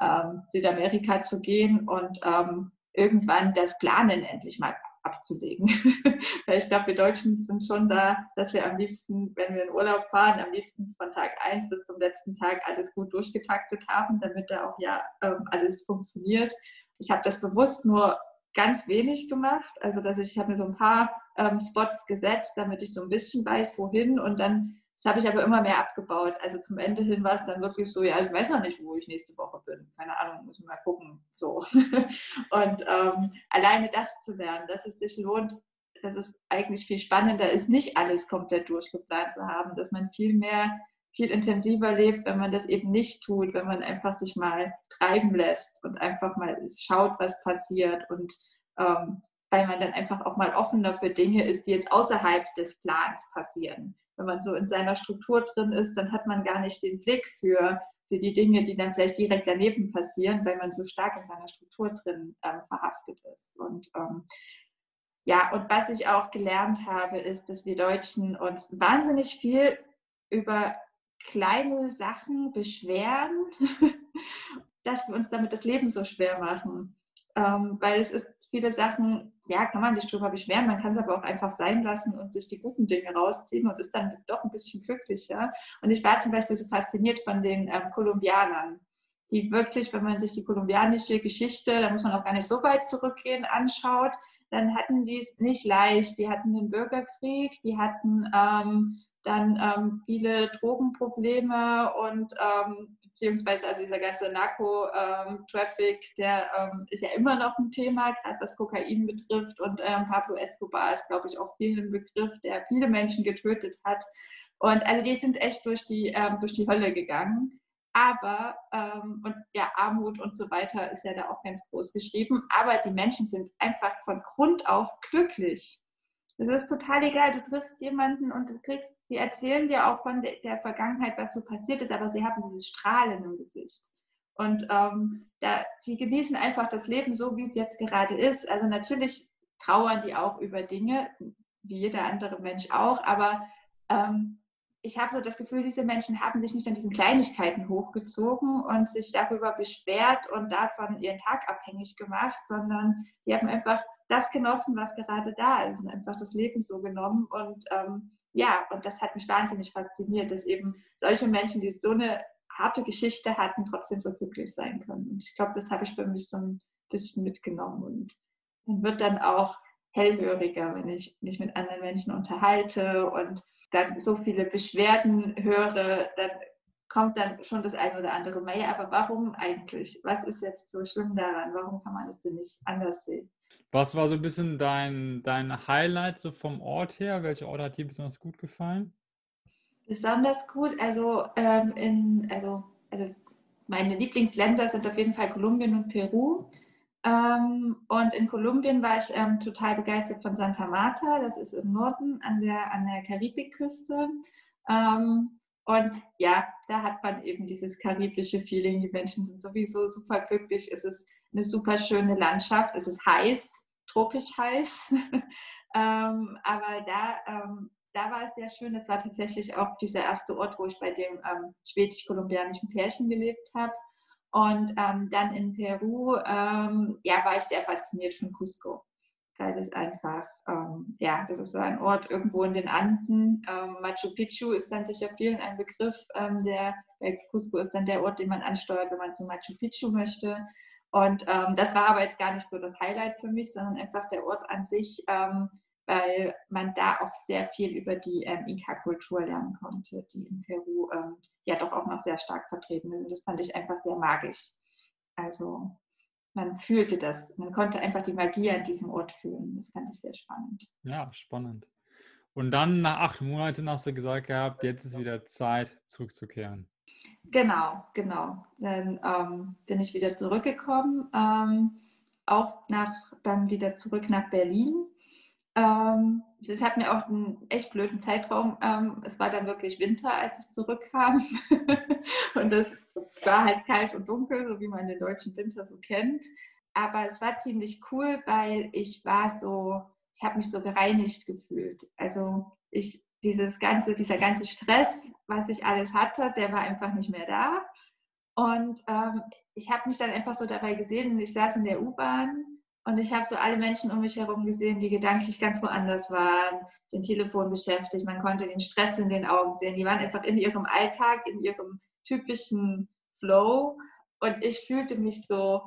ähm, Südamerika zu gehen und ähm, irgendwann das Planen endlich mal abzulegen. Weil ich glaube, wir Deutschen sind schon da, dass wir am liebsten, wenn wir in Urlaub fahren, am liebsten von Tag 1 bis zum letzten Tag alles gut durchgetaktet haben, damit da auch ja ähm, alles funktioniert. Ich habe das bewusst nur ganz wenig gemacht. Also dass ich, ich habe mir so ein paar ähm, Spots gesetzt, damit ich so ein bisschen weiß, wohin und dann das habe ich aber immer mehr abgebaut. Also zum Ende hin war es dann wirklich so, ja, ich weiß noch nicht, wo ich nächste Woche bin. Keine Ahnung, muss ich mal gucken. So. Und ähm, alleine das zu lernen, dass es sich lohnt, dass es eigentlich viel spannender ist, nicht alles komplett durchgeplant zu haben, dass man viel mehr, viel intensiver lebt, wenn man das eben nicht tut, wenn man einfach sich mal treiben lässt und einfach mal schaut, was passiert und ähm, weil man dann einfach auch mal offener für Dinge ist, die jetzt außerhalb des Plans passieren wenn man so in seiner Struktur drin ist, dann hat man gar nicht den Blick für, für die Dinge, die dann vielleicht direkt daneben passieren, weil man so stark in seiner Struktur drin ähm, verhaftet ist. Und ähm, ja, und was ich auch gelernt habe, ist, dass wir Deutschen uns wahnsinnig viel über kleine Sachen beschweren, dass wir uns damit das Leben so schwer machen. Ähm, weil es ist viele Sachen, ja, kann man sich drüber beschweren, man kann es aber auch einfach sein lassen und sich die guten Dinge rausziehen und ist dann doch ein bisschen glücklicher. Und ich war zum Beispiel so fasziniert von den ähm, Kolumbianern, die wirklich, wenn man sich die kolumbianische Geschichte, da muss man auch gar nicht so weit zurückgehen, anschaut, dann hatten die es nicht leicht. Die hatten den Bürgerkrieg, die hatten ähm, dann ähm, viele Drogenprobleme und ähm, beziehungsweise also dieser ganze Narco-Traffic, der ähm, ist ja immer noch ein Thema, gerade was Kokain betrifft. Und ähm, Pablo Escobar ist, glaube ich, auch vielen Begriff, der viele Menschen getötet hat. Und also die sind echt durch die, ähm, durch die Hölle gegangen. Aber, ähm, und ja, Armut und so weiter ist ja da auch ganz groß geschrieben. Aber die Menschen sind einfach von Grund auf glücklich. Es ist total egal, du triffst jemanden und du kriegst, sie erzählen dir auch von der, Vergangenheit, was so passiert ist, aber sie haben dieses Strahlen im Gesicht. Und ähm, da, sie genießen einfach das Leben so, wie es jetzt gerade ist. Also natürlich trauern die auch über Dinge, wie jeder andere Mensch auch, aber ähm, ich habe so das Gefühl, diese Menschen haben sich nicht an diesen Kleinigkeiten hochgezogen und sich darüber beschwert und davon ihren Tag abhängig gemacht, sondern die haben einfach das genossen, was gerade da ist und einfach das Leben so genommen. Und ähm, ja, und das hat mich wahnsinnig fasziniert, dass eben solche Menschen, die so eine harte Geschichte hatten, trotzdem so glücklich sein können. Und ich glaube, das habe ich für mich so ein bisschen mitgenommen. Und man wird dann auch hellhöriger, wenn ich mich mit anderen Menschen unterhalte und dann so viele Beschwerden höre, dann kommt dann schon das eine oder andere mal. Aber warum eigentlich? Was ist jetzt so schlimm daran? Warum kann man es denn nicht anders sehen? Was war so ein bisschen dein, dein Highlight so vom Ort her? Welcher Ort hat dir besonders gut gefallen? Besonders gut, also, ähm, in, also, also meine Lieblingsländer sind auf jeden Fall Kolumbien und Peru. Ähm, und in Kolumbien war ich ähm, total begeistert von Santa Marta, das ist im Norden an der, an der Karibikküste. Ähm, und ja, da hat man eben dieses karibische Feeling. Die Menschen sind sowieso super glücklich. Es ist eine super schöne Landschaft. Es ist heiß, tropisch heiß. ähm, aber da, ähm, da war es sehr schön. Das war tatsächlich auch dieser erste Ort, wo ich bei dem ähm, schwedisch-kolumbianischen Pärchen gelebt habe. Und ähm, dann in Peru, ähm, ja, war ich sehr fasziniert von Cusco. Weil das einfach, ähm, ja, das ist so ein Ort irgendwo in den Anden. Machu Picchu ist dann sicher vielen ein Begriff. der, der Cusco ist dann der Ort, den man ansteuert, wenn man zu Machu Picchu möchte. Und ähm, das war aber jetzt gar nicht so das Highlight für mich, sondern einfach der Ort an sich, ähm, weil man da auch sehr viel über die ähm, Inka-Kultur lernen konnte, die in Peru ähm, ja doch auch noch sehr stark vertreten ist. Und das fand ich einfach sehr magisch. Also man fühlte das. Man konnte einfach die Magie an diesem Ort fühlen. Das fand ich sehr spannend. Ja, spannend. Und dann nach acht Monaten hast du gesagt gehabt, jetzt ist wieder Zeit, zurückzukehren. Genau, genau. Dann ähm, bin ich wieder zurückgekommen, ähm, auch nach, dann wieder zurück nach Berlin. Ähm, es hat mir auch einen echt blöden Zeitraum. Ähm, es war dann wirklich Winter, als ich zurückkam. und es war halt kalt und dunkel, so wie man den deutschen Winter so kennt. Aber es war ziemlich cool, weil ich war so, ich habe mich so gereinigt gefühlt. Also ich, dieses ganze, dieser ganze Stress, was ich alles hatte, der war einfach nicht mehr da. Und ähm, ich habe mich dann einfach so dabei gesehen, ich saß in der U-Bahn und ich habe so alle Menschen um mich herum gesehen, die gedanklich ganz woanders waren, den Telefon beschäftigt. Man konnte den Stress in den Augen sehen. Die waren einfach in ihrem Alltag, in ihrem typischen Flow. Und ich fühlte mich so,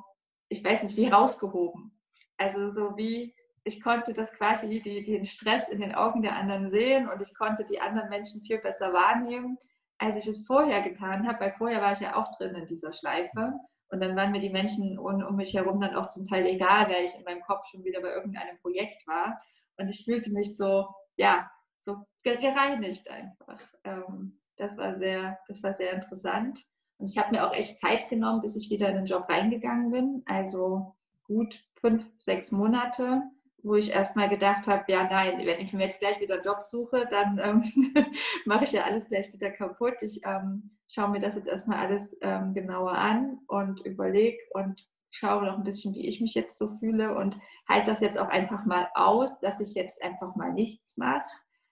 ich weiß nicht, wie rausgehoben. Also so wie, ich konnte das quasi, die, den Stress in den Augen der anderen sehen und ich konnte die anderen Menschen viel besser wahrnehmen, als ich es vorher getan habe, weil vorher war ich ja auch drin in dieser Schleife. Und dann waren mir die Menschen um, um mich herum dann auch zum Teil egal, weil ich in meinem Kopf schon wieder bei irgendeinem Projekt war. Und ich fühlte mich so, ja, so gereinigt einfach. Ähm, das war sehr, das war sehr interessant. Und ich habe mir auch echt Zeit genommen, bis ich wieder in den Job reingegangen bin. Also gut fünf, sechs Monate, wo ich erstmal gedacht habe, ja nein, wenn ich mir jetzt gleich wieder Job suche, dann ähm, mache ich ja alles gleich wieder kaputt. Ich ähm, schaue mir das jetzt erstmal alles ähm, genauer an und überlege und schaue noch ein bisschen, wie ich mich jetzt so fühle und halte das jetzt auch einfach mal aus, dass ich jetzt einfach mal nichts mache.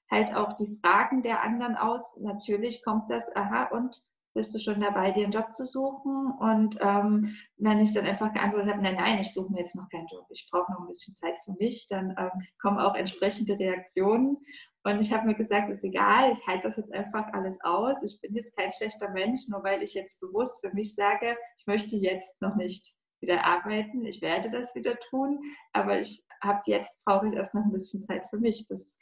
Halt auch die Fragen der anderen aus. Natürlich kommt das, aha, und bist du schon dabei, dir einen Job zu suchen? Und ähm, wenn ich dann einfach geantwortet habe, nein, nein, ich suche mir jetzt noch keinen Job, ich brauche noch ein bisschen Zeit für mich, dann ähm, kommen auch entsprechende Reaktionen. Und ich habe mir gesagt, ist egal, ich halte das jetzt einfach alles aus. Ich bin jetzt kein schlechter Mensch, nur weil ich jetzt bewusst für mich sage, ich möchte jetzt noch nicht wieder arbeiten. Ich werde das wieder tun, aber ich habe jetzt brauche ich erst noch ein bisschen Zeit für mich. Das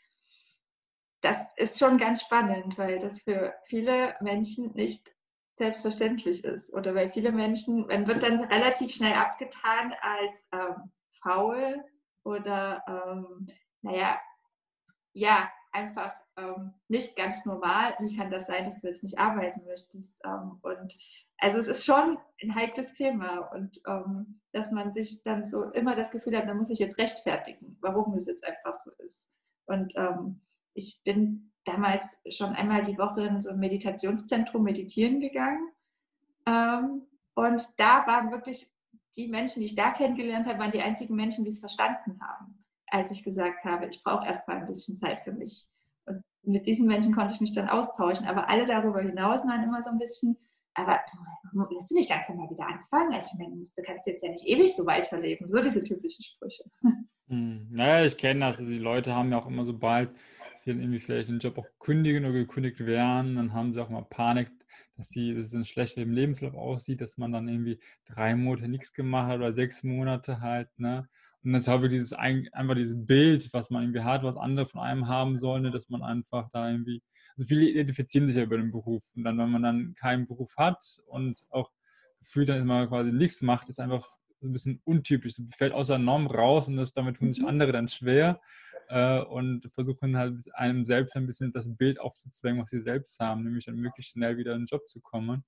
das ist schon ganz spannend, weil das für viele Menschen nicht selbstverständlich ist. Oder weil viele Menschen, man wird dann relativ schnell abgetan als ähm, faul oder, ähm, naja, ja, einfach ähm, nicht ganz normal. Wie kann das sein, dass du jetzt nicht arbeiten möchtest? Ähm, und also es ist schon ein heikles Thema und ähm, dass man sich dann so immer das Gefühl hat, man muss sich jetzt rechtfertigen, warum es jetzt einfach so ist. Und ähm, ich bin damals schon einmal die Woche in so ein Meditationszentrum meditieren gegangen. Ähm, und da waren wirklich die Menschen, die ich da kennengelernt habe, waren die einzigen Menschen, die es verstanden haben, als ich gesagt habe, ich brauche erstmal ein bisschen Zeit für mich. Und mit diesen Menschen konnte ich mich dann austauschen. Aber alle darüber hinaus waren immer so ein bisschen, aber willst du nicht langsam mal wieder anfangen? Also ich meine, du kannst jetzt ja nicht ewig so weiterleben. So diese typischen Sprüche. Hm. Naja, ich kenne das. Also die Leute haben ja auch immer so dann irgendwie vielleicht den Job auch kündigen oder gekündigt werden, dann haben sie auch mal Panik, dass, die, dass es dann schlecht im Lebenslauf aussieht, dass man dann irgendwie drei Monate nichts gemacht hat oder sechs Monate halt, ne? Und das ist halt dieses einfach dieses Bild, was man irgendwie hat, was andere von einem haben sollen, ne? dass man einfach da irgendwie, also viele identifizieren sich ja über den Beruf. Und dann, wenn man dann keinen Beruf hat und auch gefühlt dann immer quasi nichts macht, ist einfach ein bisschen untypisch. Das fällt außer Norm raus und das, damit tun sich mhm. andere dann schwer äh, und versuchen halt einem selbst ein bisschen das Bild aufzuzwängen, was sie selbst haben, nämlich dann möglichst schnell wieder in den Job zu kommen.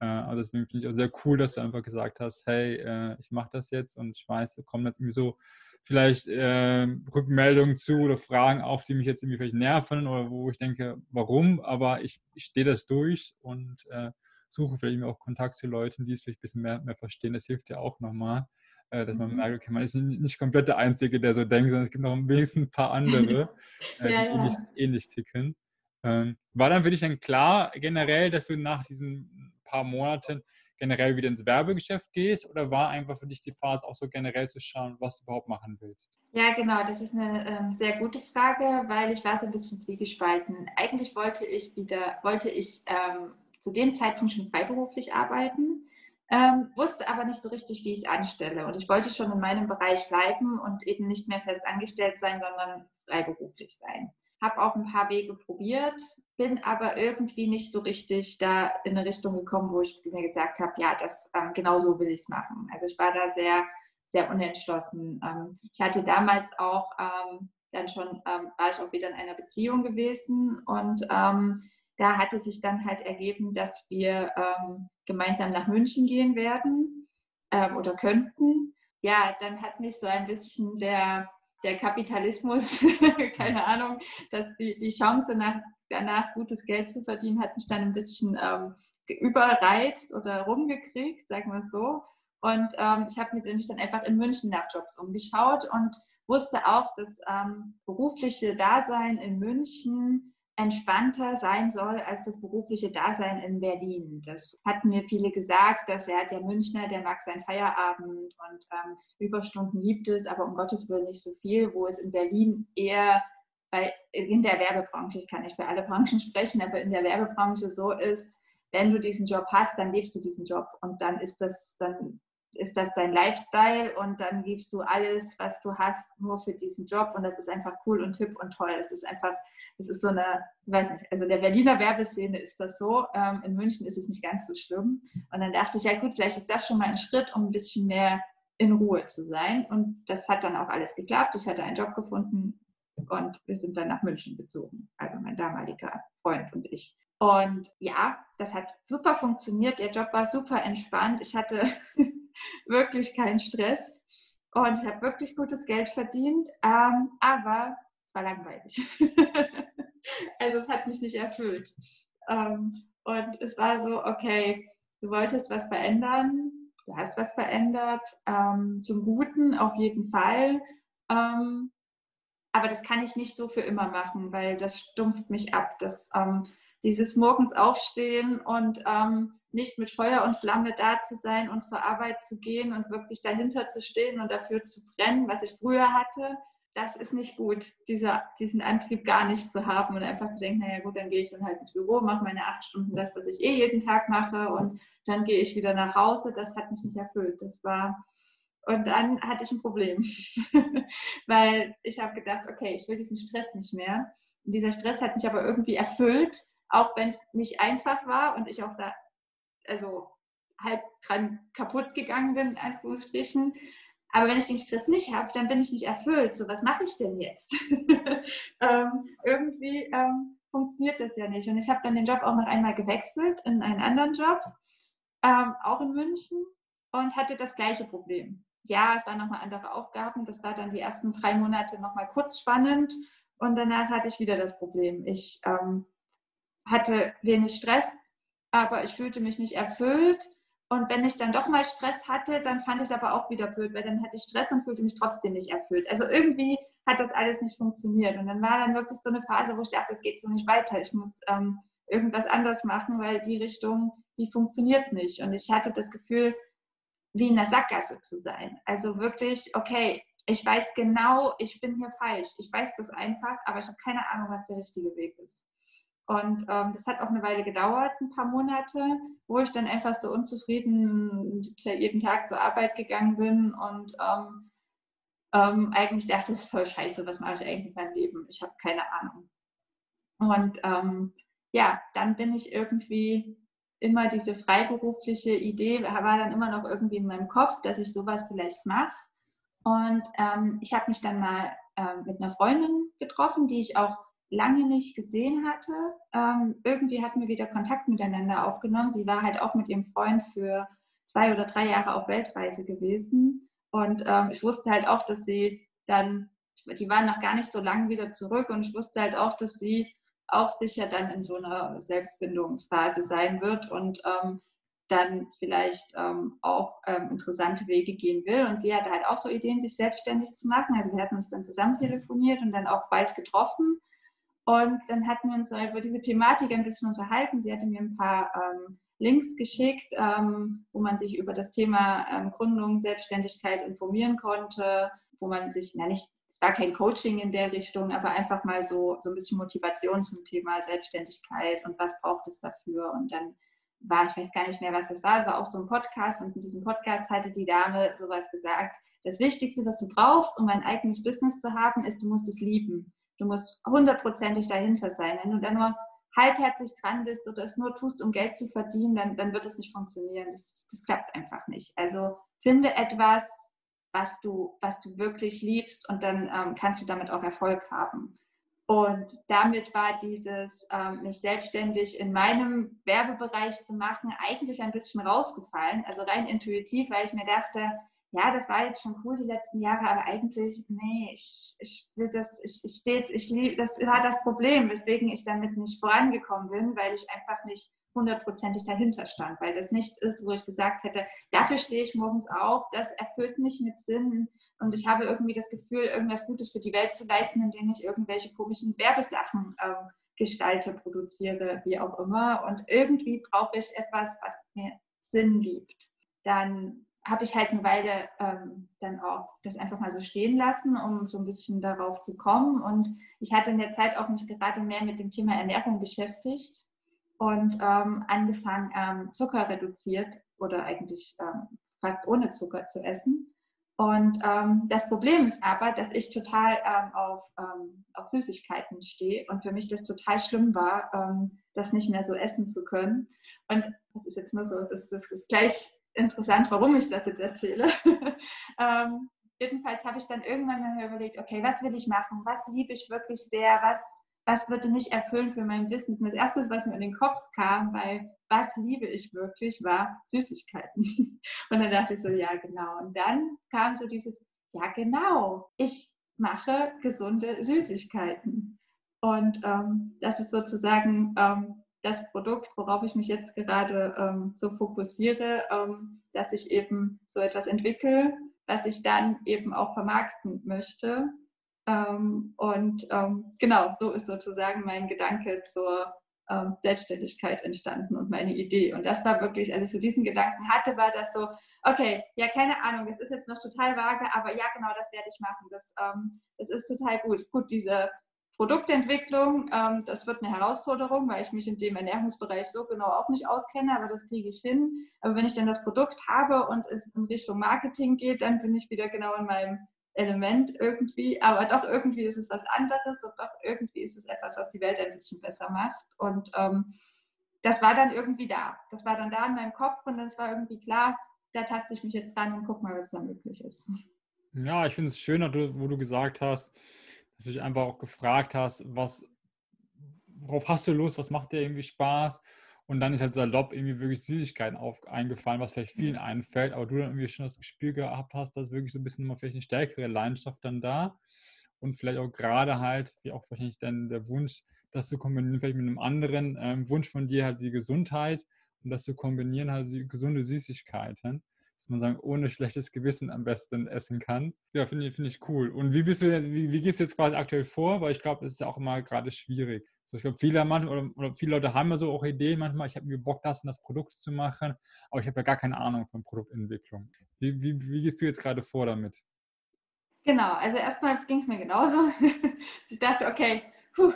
Äh, also deswegen finde ich auch sehr cool, dass du einfach gesagt hast, hey, äh, ich mache das jetzt und ich weiß, da kommen jetzt irgendwie so vielleicht äh, Rückmeldungen zu oder Fragen auf, die mich jetzt irgendwie vielleicht nerven oder wo ich denke, warum, aber ich, ich stehe das durch und äh, suche vielleicht auch Kontakt zu Leuten, die es vielleicht ein bisschen mehr, mehr verstehen. Das hilft ja auch nochmal. Äh, dass man mhm. merkt, okay, man ist nicht komplett der Einzige, der so denkt, sondern es gibt noch wenigstens ein paar andere, äh, ja, die ja. Ähnlich, ähnlich, ticken. Ähm, war dann für dich dann klar generell, dass du nach diesen paar Monaten generell wieder ins Werbegeschäft gehst oder war einfach für dich die Phase auch so generell zu schauen, was du überhaupt machen willst? Ja, genau, das ist eine ähm, sehr gute Frage, weil ich war so ein bisschen zwiegespalten. Eigentlich wollte ich wieder, wollte ich ähm, zu dem Zeitpunkt schon freiberuflich arbeiten ähm, wusste aber nicht so richtig, wie ich es anstelle. Und ich wollte schon in meinem Bereich bleiben und eben nicht mehr fest angestellt sein, sondern freiberuflich sein. habe auch ein paar Wege probiert, bin aber irgendwie nicht so richtig da in eine Richtung gekommen, wo ich mir gesagt habe, ja, das ähm, genau so will ich es machen. Also ich war da sehr, sehr unentschlossen. Ähm, ich hatte damals auch ähm, dann schon, ähm, war ich auch wieder in einer Beziehung gewesen und ähm, da hatte sich dann halt ergeben, dass wir ähm, gemeinsam nach München gehen werden oder könnten. Ja, dann hat mich so ein bisschen der der Kapitalismus, keine Ahnung, dass die, die Chance nach, danach gutes Geld zu verdienen, hat mich dann ein bisschen ähm, überreizt oder rumgekriegt, sagen wir es so. Und ähm, ich habe mich dann einfach in München nach Jobs umgeschaut und wusste auch, dass ähm, berufliche Dasein in München entspannter sein soll als das berufliche Dasein in Berlin. Das hatten mir viele gesagt, dass er der Münchner, der mag seinen Feierabend und ähm, Überstunden gibt es, aber um Gottes Willen nicht so viel, wo es in Berlin eher bei, in der Werbebranche, ich kann nicht für alle Branchen sprechen, aber in der Werbebranche so ist, wenn du diesen Job hast, dann lebst du diesen Job und dann ist das, dann ist das dein Lifestyle und dann gibst du alles, was du hast, nur für diesen Job und das ist einfach cool und hip und toll. Das ist einfach das ist so eine, ich weiß nicht, also der Berliner Werbeszene ist das so, ähm, in München ist es nicht ganz so schlimm. Und dann dachte ich, ja gut, vielleicht ist das schon mal ein Schritt, um ein bisschen mehr in Ruhe zu sein. Und das hat dann auch alles geklappt. Ich hatte einen Job gefunden und wir sind dann nach München gezogen, also mein damaliger Freund und ich. Und ja, das hat super funktioniert. Der Job war super entspannt. Ich hatte wirklich keinen Stress und ich habe wirklich gutes Geld verdient. Ähm, aber es war langweilig. also es hat mich nicht erfüllt. Ähm, und es war so, okay, du wolltest was verändern, du hast was verändert, ähm, zum Guten auf jeden Fall. Ähm, aber das kann ich nicht so für immer machen, weil das stumpft mich ab. Das, ähm, dieses morgens aufstehen und ähm, nicht mit Feuer und Flamme da zu sein und zur Arbeit zu gehen und wirklich dahinter zu stehen und dafür zu brennen, was ich früher hatte, das ist nicht gut, dieser, diesen Antrieb gar nicht zu haben und einfach zu denken, naja gut, dann gehe ich dann halt ins Büro, mache meine acht Stunden das, was ich eh jeden Tag mache und dann gehe ich wieder nach Hause. Das hat mich nicht erfüllt. Das war und dann hatte ich ein Problem, weil ich habe gedacht, okay, ich will diesen Stress nicht mehr. Und dieser Stress hat mich aber irgendwie erfüllt, auch wenn es nicht einfach war und ich auch da, also halb dran kaputt gegangen bin, in Anführungsstrichen. Aber wenn ich den Stress nicht habe, dann bin ich nicht erfüllt. So, was mache ich denn jetzt? ähm, irgendwie ähm, funktioniert das ja nicht. Und ich habe dann den Job auch noch einmal gewechselt in einen anderen Job, ähm, auch in München, und hatte das gleiche Problem. Ja, es waren nochmal andere Aufgaben. Das war dann die ersten drei Monate nochmal kurz spannend. Und danach hatte ich wieder das Problem. Ich ähm, hatte wenig Stress, aber ich fühlte mich nicht erfüllt und wenn ich dann doch mal Stress hatte, dann fand ich es aber auch wieder blöd, weil dann hatte ich Stress und fühlte mich trotzdem nicht erfüllt. Also irgendwie hat das alles nicht funktioniert. Und dann war dann wirklich so eine Phase, wo ich dachte, es geht so nicht weiter. Ich muss ähm, irgendwas anders machen, weil die Richtung, die funktioniert nicht. Und ich hatte das Gefühl, wie in der Sackgasse zu sein. Also wirklich, okay, ich weiß genau, ich bin hier falsch. Ich weiß das einfach, aber ich habe keine Ahnung, was der richtige Weg ist. Und ähm, das hat auch eine Weile gedauert, ein paar Monate, wo ich dann einfach so unzufrieden jeden Tag zur Arbeit gegangen bin und ähm, ähm, eigentlich dachte, das ist voll scheiße, was mache ich eigentlich in meinem Leben? Ich habe keine Ahnung. Und ähm, ja, dann bin ich irgendwie immer diese freiberufliche Idee, war dann immer noch irgendwie in meinem Kopf, dass ich sowas vielleicht mache. Und ähm, ich habe mich dann mal ähm, mit einer Freundin getroffen, die ich auch lange nicht gesehen hatte. Ähm, irgendwie hatten wir wieder Kontakt miteinander aufgenommen. Sie war halt auch mit ihrem Freund für zwei oder drei Jahre auf Weltreise gewesen. Und ähm, ich wusste halt auch, dass sie dann, die waren noch gar nicht so lange wieder zurück und ich wusste halt auch, dass sie auch sicher dann in so einer Selbstbindungsphase sein wird und ähm, dann vielleicht ähm, auch ähm, interessante Wege gehen will. Und sie hatte halt auch so Ideen, sich selbstständig zu machen. Also wir hatten uns dann zusammen telefoniert und dann auch bald getroffen. Und dann hatten wir uns über diese Thematik ein bisschen unterhalten. Sie hatte mir ein paar ähm, Links geschickt, ähm, wo man sich über das Thema ähm, Gründung, Selbstständigkeit informieren konnte, wo man sich, na nicht, es war kein Coaching in der Richtung, aber einfach mal so, so ein bisschen Motivation zum Thema Selbstständigkeit und was braucht es dafür. Und dann war, ich weiß gar nicht mehr, was das war, es war auch so ein Podcast und in diesem Podcast hatte die Dame sowas gesagt, das Wichtigste, was du brauchst, um ein eigenes Business zu haben, ist, du musst es lieben Du musst hundertprozentig dahinter sein. Wenn du da nur halbherzig dran bist oder es nur tust, um Geld zu verdienen, dann, dann wird es nicht funktionieren. Das, das klappt einfach nicht. Also finde etwas, was du, was du wirklich liebst und dann ähm, kannst du damit auch Erfolg haben. Und damit war dieses, ähm, mich selbstständig in meinem Werbebereich zu machen, eigentlich ein bisschen rausgefallen. Also rein intuitiv, weil ich mir dachte, ja, das war jetzt schon cool die letzten Jahre, aber eigentlich, nee, ich, ich will das, ich, ich stehe jetzt, ich liebe, das war das Problem, weswegen ich damit nicht vorangekommen bin, weil ich einfach nicht hundertprozentig dahinter stand, weil das nichts ist, wo ich gesagt hätte, dafür stehe ich morgens auf, das erfüllt mich mit Sinn und ich habe irgendwie das Gefühl, irgendwas Gutes für die Welt zu leisten, indem ich irgendwelche komischen Werbesachen äh, gestalte, produziere, wie auch immer. Und irgendwie brauche ich etwas, was mir Sinn gibt. Dann habe ich halt eine Weile ähm, dann auch das einfach mal so stehen lassen, um so ein bisschen darauf zu kommen. Und ich hatte in der Zeit auch mich gerade mehr mit dem Thema Ernährung beschäftigt und ähm, angefangen, ähm, Zucker reduziert oder eigentlich ähm, fast ohne Zucker zu essen. Und ähm, das Problem ist aber, dass ich total ähm, auf, auf Süßigkeiten stehe und für mich das total schlimm war, das nicht mehr so essen zu können. Und das ist jetzt nur so, das, das ist gleich interessant, warum ich das jetzt erzähle. Ähm, jedenfalls habe ich dann irgendwann mal überlegt, okay, was will ich machen? Was liebe ich wirklich sehr? Was was würde mich erfüllen für mein Wissen? Das erste, was mir in den Kopf kam, weil was liebe ich wirklich, war Süßigkeiten. Und dann dachte ich so, ja, genau. Und dann kam so dieses, ja, genau, ich mache gesunde Süßigkeiten. Und ähm, das ist sozusagen ähm, das Produkt, worauf ich mich jetzt gerade ähm, so fokussiere, ähm, dass ich eben so etwas entwickle, was ich dann eben auch vermarkten möchte ähm, und ähm, genau, so ist sozusagen mein Gedanke zur ähm, Selbstständigkeit entstanden und meine Idee. Und das war wirklich, als ich so diesen Gedanken hatte, war das so, okay, ja, keine Ahnung, das ist jetzt noch total vage, aber ja, genau, das werde ich machen. Das, ähm, das ist total gut. Gut, diese Produktentwicklung, ähm, das wird eine Herausforderung, weil ich mich in dem Ernährungsbereich so genau auch nicht auskenne, aber das kriege ich hin. Aber wenn ich dann das Produkt habe und es in Richtung Marketing geht, dann bin ich wieder genau in meinem Element irgendwie, aber doch irgendwie ist es was anderes und doch irgendwie ist es etwas, was die Welt ein bisschen besser macht. Und ähm, das war dann irgendwie da. Das war dann da in meinem Kopf und es war irgendwie klar, da taste ich mich jetzt ran und guck mal, was da möglich ist. Ja, ich finde es schön, wo du gesagt hast, dass du dich einfach auch gefragt hast, was, worauf hast du Lust, was macht dir irgendwie Spaß? Und dann ist halt salopp irgendwie wirklich Süßigkeiten auf, eingefallen, was vielleicht vielen einfällt, aber du dann irgendwie schon das Gefühl gehabt hast, dass wirklich so ein bisschen immer vielleicht eine stärkere Leidenschaft dann da und vielleicht auch gerade halt, wie auch wahrscheinlich dann der Wunsch, das zu kombinieren, vielleicht mit einem anderen ähm, Wunsch von dir halt die Gesundheit und das zu kombinieren halt die gesunde Süßigkeiten, dass man sagen, ohne schlechtes Gewissen am besten essen kann. Ja, finde ich, find ich cool. Und wie bist du, wie, wie gehst du jetzt quasi aktuell vor? Weil ich glaube, das ist ja auch immer gerade schwierig so, ich glaube, viele, oder, oder, viele Leute haben ja so auch Ideen manchmal, ich habe mir Bock, das und das Produkt zu machen, aber ich habe ja gar keine Ahnung von Produktentwicklung. Wie, wie, wie gehst du jetzt gerade vor damit? Genau, also erstmal ging es mir genauso. ich dachte, okay, puh,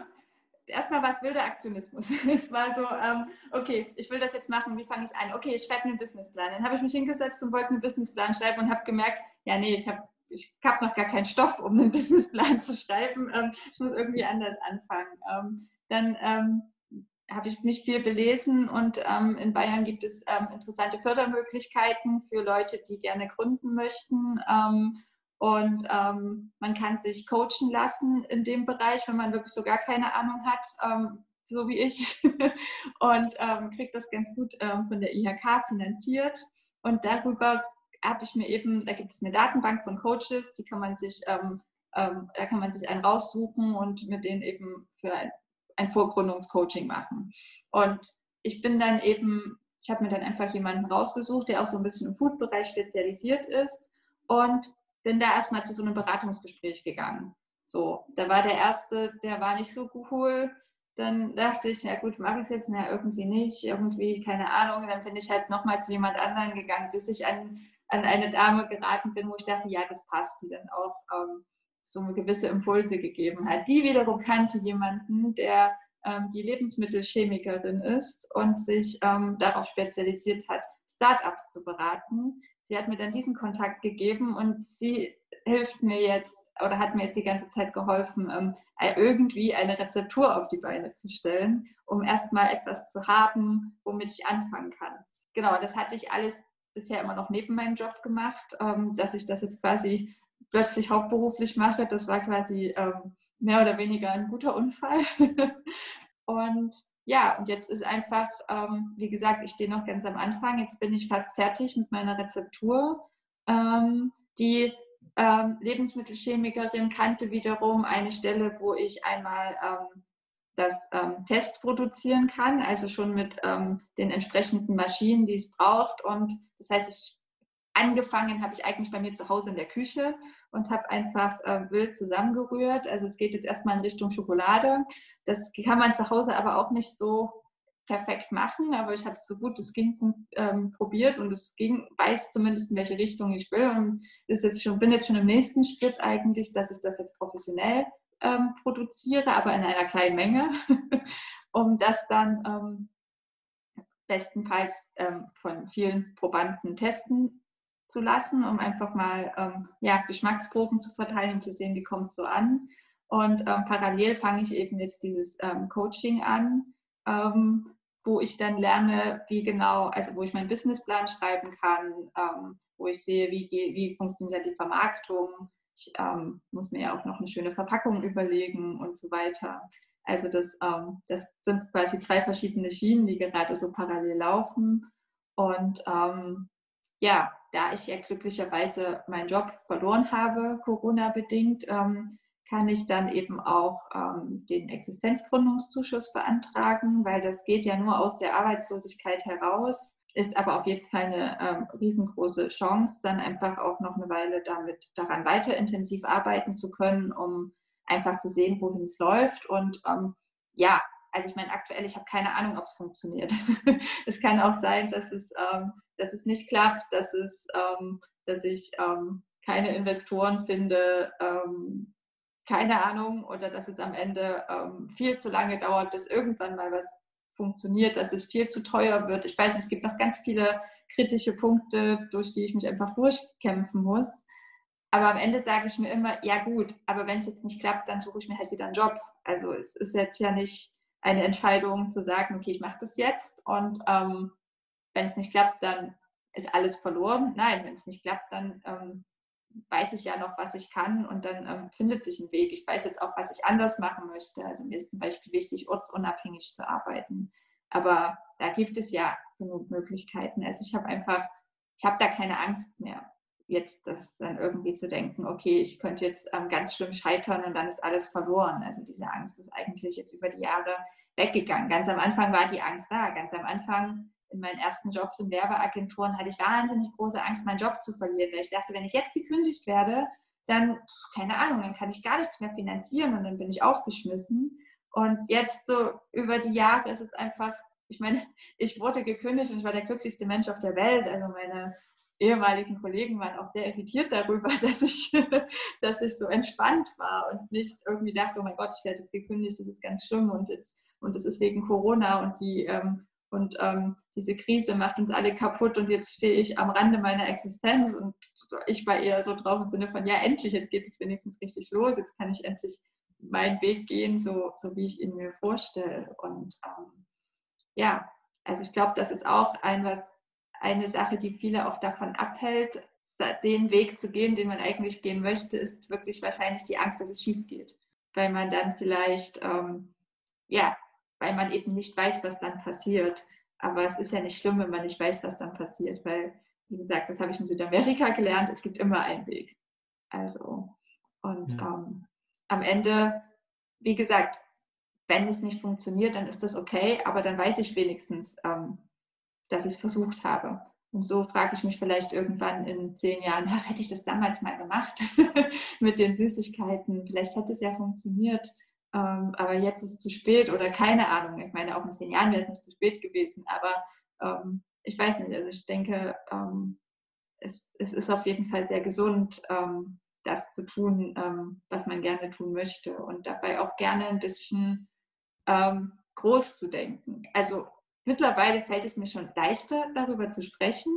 erstmal war es wilder Aktionismus. es war so, ähm, okay, ich will das jetzt machen, wie fange ich an? Okay, ich schreibe einen Businessplan. Dann habe ich mich hingesetzt und wollte einen Businessplan schreiben und habe gemerkt, ja, nee, ich habe ich habe noch gar keinen Stoff, um einen Businessplan zu schreiben. Ähm, ich muss irgendwie anders anfangen. Ähm, dann ähm, habe ich mich viel belesen und ähm, in Bayern gibt es ähm, interessante Fördermöglichkeiten für Leute, die gerne gründen möchten. Ähm, und ähm, man kann sich coachen lassen in dem Bereich, wenn man wirklich so gar keine Ahnung hat, ähm, so wie ich. und kriegt das ganz gut von der IHK finanziert. Und darüber habe ich mir eben, da gibt es eine Datenbank von Coaches, die kann man sich, da kann man sich einen raussuchen und mit denen eben für ein ein Vorgründungscoaching machen. Und ich bin dann eben, ich habe mir dann einfach jemanden rausgesucht, der auch so ein bisschen im Food-Bereich spezialisiert ist und bin da erstmal zu so einem Beratungsgespräch gegangen. So, da war der erste, der war nicht so cool. Dann dachte ich, ja gut, mache ich es jetzt? Na, irgendwie nicht, irgendwie, keine Ahnung. Dann bin ich halt nochmal zu jemand anderen gegangen, bis ich an, an eine Dame geraten bin, wo ich dachte, ja, das passt, die dann auch ähm, so gewisse Impulse gegeben hat. Die wiederum kannte jemanden, der ähm, die Lebensmittelchemikerin ist und sich ähm, darauf spezialisiert hat, Startups zu beraten. Sie hat mir dann diesen Kontakt gegeben und sie hilft mir jetzt oder hat mir jetzt die ganze Zeit geholfen, ähm, irgendwie eine Rezeptur auf die Beine zu stellen, um erstmal etwas zu haben, womit ich anfangen kann. Genau, das hatte ich alles bisher immer noch neben meinem Job gemacht, ähm, dass ich das jetzt quasi plötzlich hauptberuflich mache. Das war quasi ähm, mehr oder weniger ein guter Unfall. und ja, und jetzt ist einfach, ähm, wie gesagt, ich stehe noch ganz am Anfang. Jetzt bin ich fast fertig mit meiner Rezeptur. Ähm, die ähm, Lebensmittelchemikerin kannte wiederum eine Stelle, wo ich einmal ähm, das ähm, Test produzieren kann, also schon mit ähm, den entsprechenden Maschinen, die es braucht. Und das heißt, ich angefangen habe ich eigentlich bei mir zu Hause in der Küche und habe einfach äh, wild zusammengerührt. Also es geht jetzt erstmal in Richtung Schokolade. Das kann man zu Hause aber auch nicht so perfekt machen, aber ich habe es so gut es ging ähm, probiert und es ging, weiß zumindest in welche Richtung ich will und ist jetzt schon, bin jetzt schon im nächsten Schritt eigentlich, dass ich das jetzt professionell ähm, produziere, aber in einer kleinen Menge, um das dann ähm, bestenfalls ähm, von vielen Probanden testen zu lassen, um einfach mal ähm, ja, Geschmacksproben zu verteilen und zu sehen, wie kommt es so an. Und ähm, parallel fange ich eben jetzt dieses Coaching an, ähm, wo ich dann lerne, wie genau, also wo ich meinen Businessplan schreiben kann, ähm, wo ich sehe, wie, wie funktioniert die Vermarktung. Ich ähm, muss mir ja auch noch eine schöne Verpackung überlegen und so weiter. Also das, ähm, das sind quasi zwei verschiedene Schienen, die gerade so parallel laufen. Und ähm, ja, da ich ja glücklicherweise meinen Job verloren habe, Corona-bedingt, ähm, kann ich dann eben auch ähm, den Existenzgründungszuschuss beantragen, weil das geht ja nur aus der Arbeitslosigkeit heraus, ist aber auf jeden Fall eine ähm, riesengroße Chance, dann einfach auch noch eine Weile damit daran weiter intensiv arbeiten zu können, um einfach zu sehen, wohin es läuft. Und ähm, ja, also ich meine, aktuell, ich habe keine Ahnung, ob es funktioniert. es kann auch sein, dass es, ähm, dass es nicht klappt, dass, es, ähm, dass ich ähm, keine Investoren finde, ähm, keine Ahnung, oder dass es am Ende ähm, viel zu lange dauert, bis irgendwann mal was funktioniert, dass es viel zu teuer wird. Ich weiß, es gibt noch ganz viele kritische Punkte, durch die ich mich einfach durchkämpfen muss. Aber am Ende sage ich mir immer, ja gut, aber wenn es jetzt nicht klappt, dann suche ich mir halt wieder einen Job. Also es ist jetzt ja nicht eine Entscheidung zu sagen, okay, ich mache das jetzt und ähm, wenn es nicht klappt, dann ist alles verloren. Nein, wenn es nicht klappt, dann ähm, weiß ich ja noch, was ich kann und dann ähm, findet sich ein Weg. Ich weiß jetzt auch, was ich anders machen möchte. Also mir ist zum Beispiel wichtig, ortsunabhängig zu arbeiten. Aber da gibt es ja genug Möglichkeiten. Also ich habe einfach, ich habe da keine Angst mehr, jetzt das dann irgendwie zu denken, okay, ich könnte jetzt ähm, ganz schlimm scheitern und dann ist alles verloren. Also diese Angst ist eigentlich jetzt über die Jahre weggegangen. Ganz am Anfang war die Angst da. Ganz am Anfang in meinen ersten Jobs in Werbeagenturen hatte ich wahnsinnig große Angst, meinen Job zu verlieren, weil ich dachte, wenn ich jetzt gekündigt werde, dann, keine Ahnung, dann kann ich gar nichts mehr finanzieren und dann bin ich aufgeschmissen. Und jetzt so über die Jahre ist es einfach, ich meine, ich wurde gekündigt und ich war der glücklichste Mensch auf der Welt. Also meine ehemaligen Kollegen waren auch sehr irritiert darüber, dass ich, dass ich so entspannt war und nicht irgendwie dachte, oh mein Gott, ich werde jetzt gekündigt, das ist ganz schlimm und jetzt und es ist wegen Corona und die ähm, und ähm, diese Krise macht uns alle kaputt und jetzt stehe ich am Rande meiner Existenz und ich war eher so drauf im Sinne von, ja, endlich, jetzt geht es wenigstens richtig los, jetzt kann ich endlich meinen Weg gehen, so, so wie ich ihn mir vorstelle. Und ähm, ja, also ich glaube, das ist auch ein, was, eine Sache, die viele auch davon abhält, den Weg zu gehen, den man eigentlich gehen möchte, ist wirklich wahrscheinlich die Angst, dass es schief geht. Weil man dann vielleicht, ähm, ja, weil man eben nicht weiß, was dann passiert. Aber es ist ja nicht schlimm, wenn man nicht weiß, was dann passiert, weil, wie gesagt, das habe ich in Südamerika gelernt, es gibt immer einen Weg. Also, und ja. ähm, am Ende, wie gesagt, wenn es nicht funktioniert, dann ist das okay, aber dann weiß ich wenigstens, ähm, dass ich es versucht habe. Und so frage ich mich vielleicht irgendwann in zehn Jahren, ach, hätte ich das damals mal gemacht mit den Süßigkeiten? Vielleicht hätte es ja funktioniert. Ähm, aber jetzt ist es zu spät oder keine Ahnung. Ich meine, auch in zehn Jahren wäre es nicht zu spät gewesen, aber ähm, ich weiß nicht. Also ich denke, ähm, es, es, ist auf jeden Fall sehr gesund, ähm, das zu tun, ähm, was man gerne tun möchte und dabei auch gerne ein bisschen ähm, groß zu denken. Also mittlerweile fällt es mir schon leichter, darüber zu sprechen,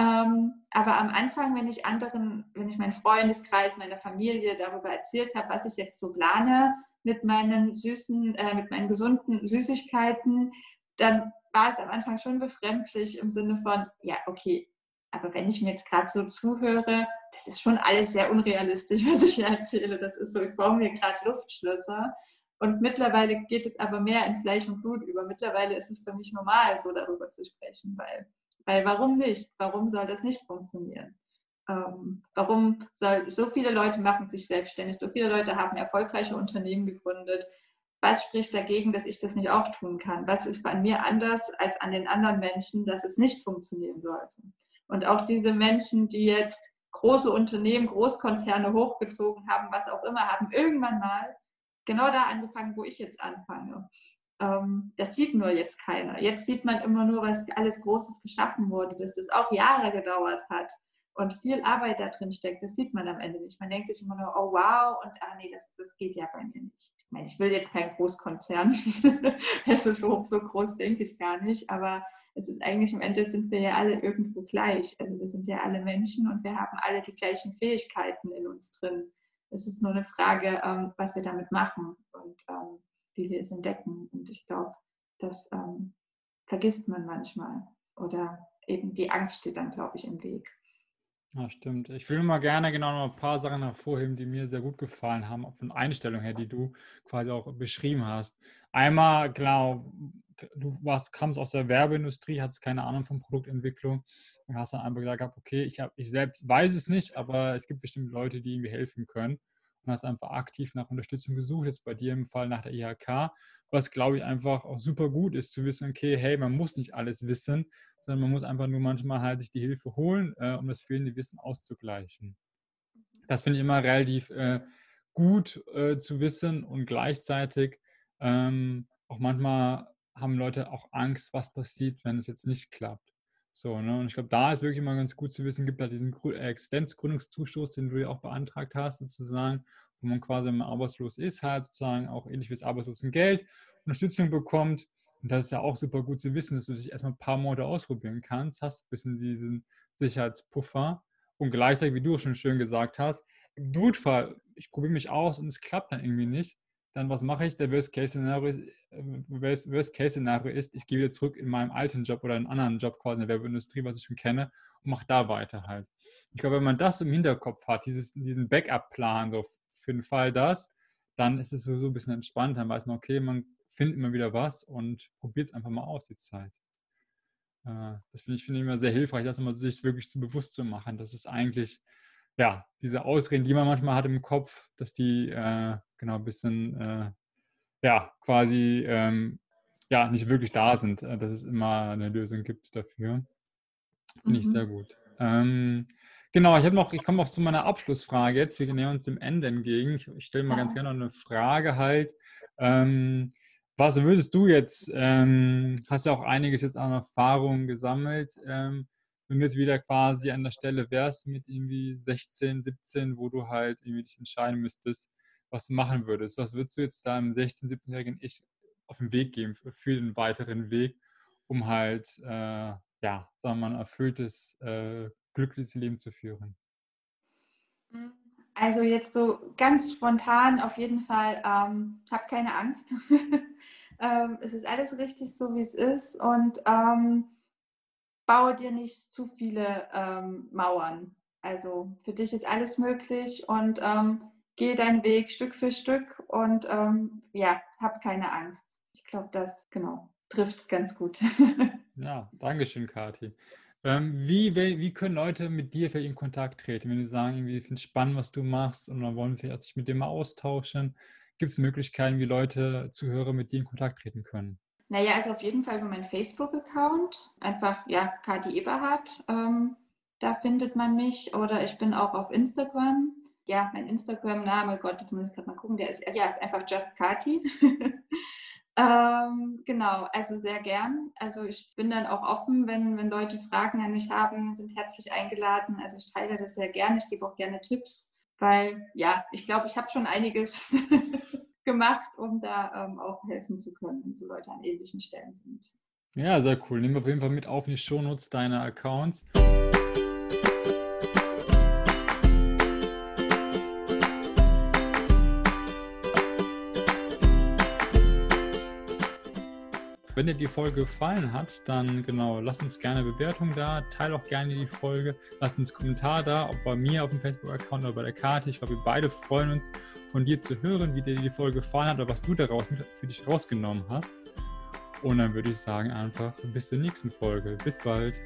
Ähm, aber am Anfang, wenn ich anderen, wenn ich meinen Freundeskreis, meiner Familie darüber erzählt habe, was ich jetzt so plane mit meinen süßen, äh, mit meinen gesunden Süßigkeiten, dann war es am Anfang schon befremdlich im Sinne von, ja, okay, aber wenn ich mir jetzt gerade so zuhöre, das ist schon alles sehr unrealistisch, was ich hier erzähle. Das ist so, ich baue mir gerade Luftschlösser. Und mittlerweile geht es aber mehr in Fleisch und Blut über. Mittlerweile ist es für mich normal, so darüber zu sprechen, weil, weil warum nicht? Warum soll das nicht funktionieren? Ähm, warum soll so viele Leute machen sich selbstständig, so viele Leute haben erfolgreiche Unternehmen gegründet. Was spricht dagegen, dass ich das nicht auch tun kann? Was ist bei mir anders als an den anderen Menschen, dass es nicht funktionieren sollte? Und auch diese Menschen, die jetzt große Unternehmen, Großkonzerne hochgezogen haben, was auch immer, haben irgendwann mal genau da angefangen, wo ich jetzt anfange. Ähm, das sieht nur jetzt keiner. Jetzt sieht man immer nur, was alles Großes geschaffen wurde, dass das auch Jahre gedauert hat und viel Arbeit da drin steckt. Das sieht man am Ende nicht. Man denkt sich immer nur, oh wow, und ah nee, das, das geht ja bei mir nicht. Ich meine, ich will jetzt keinen Großkonzern. es ist so, so groß, denke ich gar nicht, aber es ist eigentlich am Ende sind wir ja alle irgendwo gleich. Also wir sind ja alle Menschen und wir haben alle die gleichen Fähigkeiten in uns drin. Es ist nur eine Frage, ähm, was wir damit machen und ähm, wie wir es entdecken. Und ich glaube, das ähm, vergisst man manchmal. Oder eben die Angst steht dann, glaube ich, im Weg. Ja, stimmt. Ich will mal gerne genau noch ein paar Sachen hervorheben, die mir sehr gut gefallen haben, von Einstellung her, die du quasi auch beschrieben hast. Einmal, genau, du warst, kamst aus der Werbeindustrie, hattest keine Ahnung von Produktentwicklung und hast dann einfach gesagt, okay, ich, hab, ich selbst weiß es nicht, aber es gibt bestimmt Leute, die irgendwie helfen können und hast einfach aktiv nach Unterstützung gesucht, jetzt bei dir im Fall nach der IHK, was glaube ich einfach auch super gut ist zu wissen, okay, hey, man muss nicht alles wissen, sondern man muss einfach nur manchmal halt sich die Hilfe holen, äh, um das fehlende Wissen auszugleichen. Das finde ich immer relativ äh, gut äh, zu wissen und gleichzeitig ähm, auch manchmal haben Leute auch Angst, was passiert, wenn es jetzt nicht klappt. So, ne? Und ich glaube, da ist wirklich immer ganz gut zu wissen, gibt halt diesen Existenzgründungszuschuss, den du ja auch beantragt hast, sozusagen, wo man quasi, wenn man arbeitslos ist, halt sozusagen auch ähnlich wie das Arbeitslosengeld Unterstützung bekommt. Und das ist ja auch super gut zu wissen, dass du dich erstmal ein paar Monate ausprobieren kannst, hast ein bisschen diesen Sicherheitspuffer und gleichzeitig, wie du schon schön gesagt hast, im Notfall, ich probiere mich aus und es klappt dann irgendwie nicht, dann was mache ich? Der Worst-Case-Szenario ist, äh, Worst ist, ich gehe wieder zurück in meinem alten Job oder einen anderen Job quasi in der Werbeindustrie, was ich schon kenne, und mache da weiter halt. Ich glaube, wenn man das im Hinterkopf hat, dieses, diesen Backup-Plan, so für den Fall das, dann ist es sowieso ein bisschen entspannt. Dann weiß man, okay, man findet immer wieder was und probiert es einfach mal aus, die Zeit. Äh, das finde ich, find ich immer sehr hilfreich, das mal sich wirklich zu bewusst zu machen. Das ist eigentlich ja, diese Ausreden, die man manchmal hat im Kopf, dass die äh, genau ein bisschen, äh, ja, quasi, ähm, ja, nicht wirklich da sind, äh, dass es immer eine Lösung gibt dafür. Finde mhm. ich sehr gut. Ähm, genau, ich habe noch, ich komme auch zu meiner Abschlussfrage jetzt. Wir nähern uns dem Ende entgegen. Ich, ich stelle mal ganz gerne noch eine Frage halt. Ähm, was würdest du jetzt, ähm, hast ja auch einiges jetzt an Erfahrungen gesammelt, ähm, wenn du jetzt wieder quasi an der Stelle wärst mit irgendwie 16, 17, wo du halt irgendwie dich entscheiden müsstest, was du machen würdest. Was würdest du jetzt deinem 16, 17-jährigen Ich auf den Weg geben für den weiteren Weg, um halt, äh, ja, sagen wir mal, ein erfülltes, äh, glückliches Leben zu führen? Also jetzt so ganz spontan auf jeden Fall, ähm, hab keine Angst. ähm, es ist alles richtig so, wie es ist und ähm, baue dir nicht zu viele ähm, Mauern. Also für dich ist alles möglich und ähm, geh deinen Weg Stück für Stück und ähm, ja, hab keine Angst. Ich glaube, das genau trifft es ganz gut. ja, danke schön, Kathi. Ähm, wie, wie können Leute mit dir vielleicht in Kontakt treten, wenn sie sagen, irgendwie finde es spannend, was du machst und dann wollen wir sich mit dir mal austauschen? Gibt es Möglichkeiten, wie Leute, Zuhörer mit dir in Kontakt treten können? Naja, also auf jeden Fall über meinen Facebook-Account. Einfach, ja, Kathi Eberhardt. Ähm, da findet man mich. Oder ich bin auch auf Instagram. Ja, mein Instagram-Name, Gott, jetzt muss ich gerade mal gucken, der ist, ja, ist einfach Just Kati. ähm, genau, also sehr gern. Also ich bin dann auch offen, wenn, wenn Leute Fragen an mich haben, sind herzlich eingeladen. Also ich teile das sehr gerne. Ich gebe auch gerne Tipps, weil ja, ich glaube, ich habe schon einiges gemacht, um da ähm, auch helfen zu können, wenn so Leute an ähnlichen Stellen sind. Ja, sehr cool. Wir auf jeden Fall mit auf in die Shownotes deiner Accounts. Wenn dir die Folge gefallen hat, dann genau, lass uns gerne Bewertung da, teile auch gerne die Folge, lass uns Kommentar da, ob bei mir auf dem Facebook-Account oder bei der Karte. Ich glaube, wir beide freuen uns, von dir zu hören, wie dir die Folge gefallen hat oder was du daraus für dich rausgenommen hast. Und dann würde ich sagen, einfach bis zur nächsten Folge. Bis bald.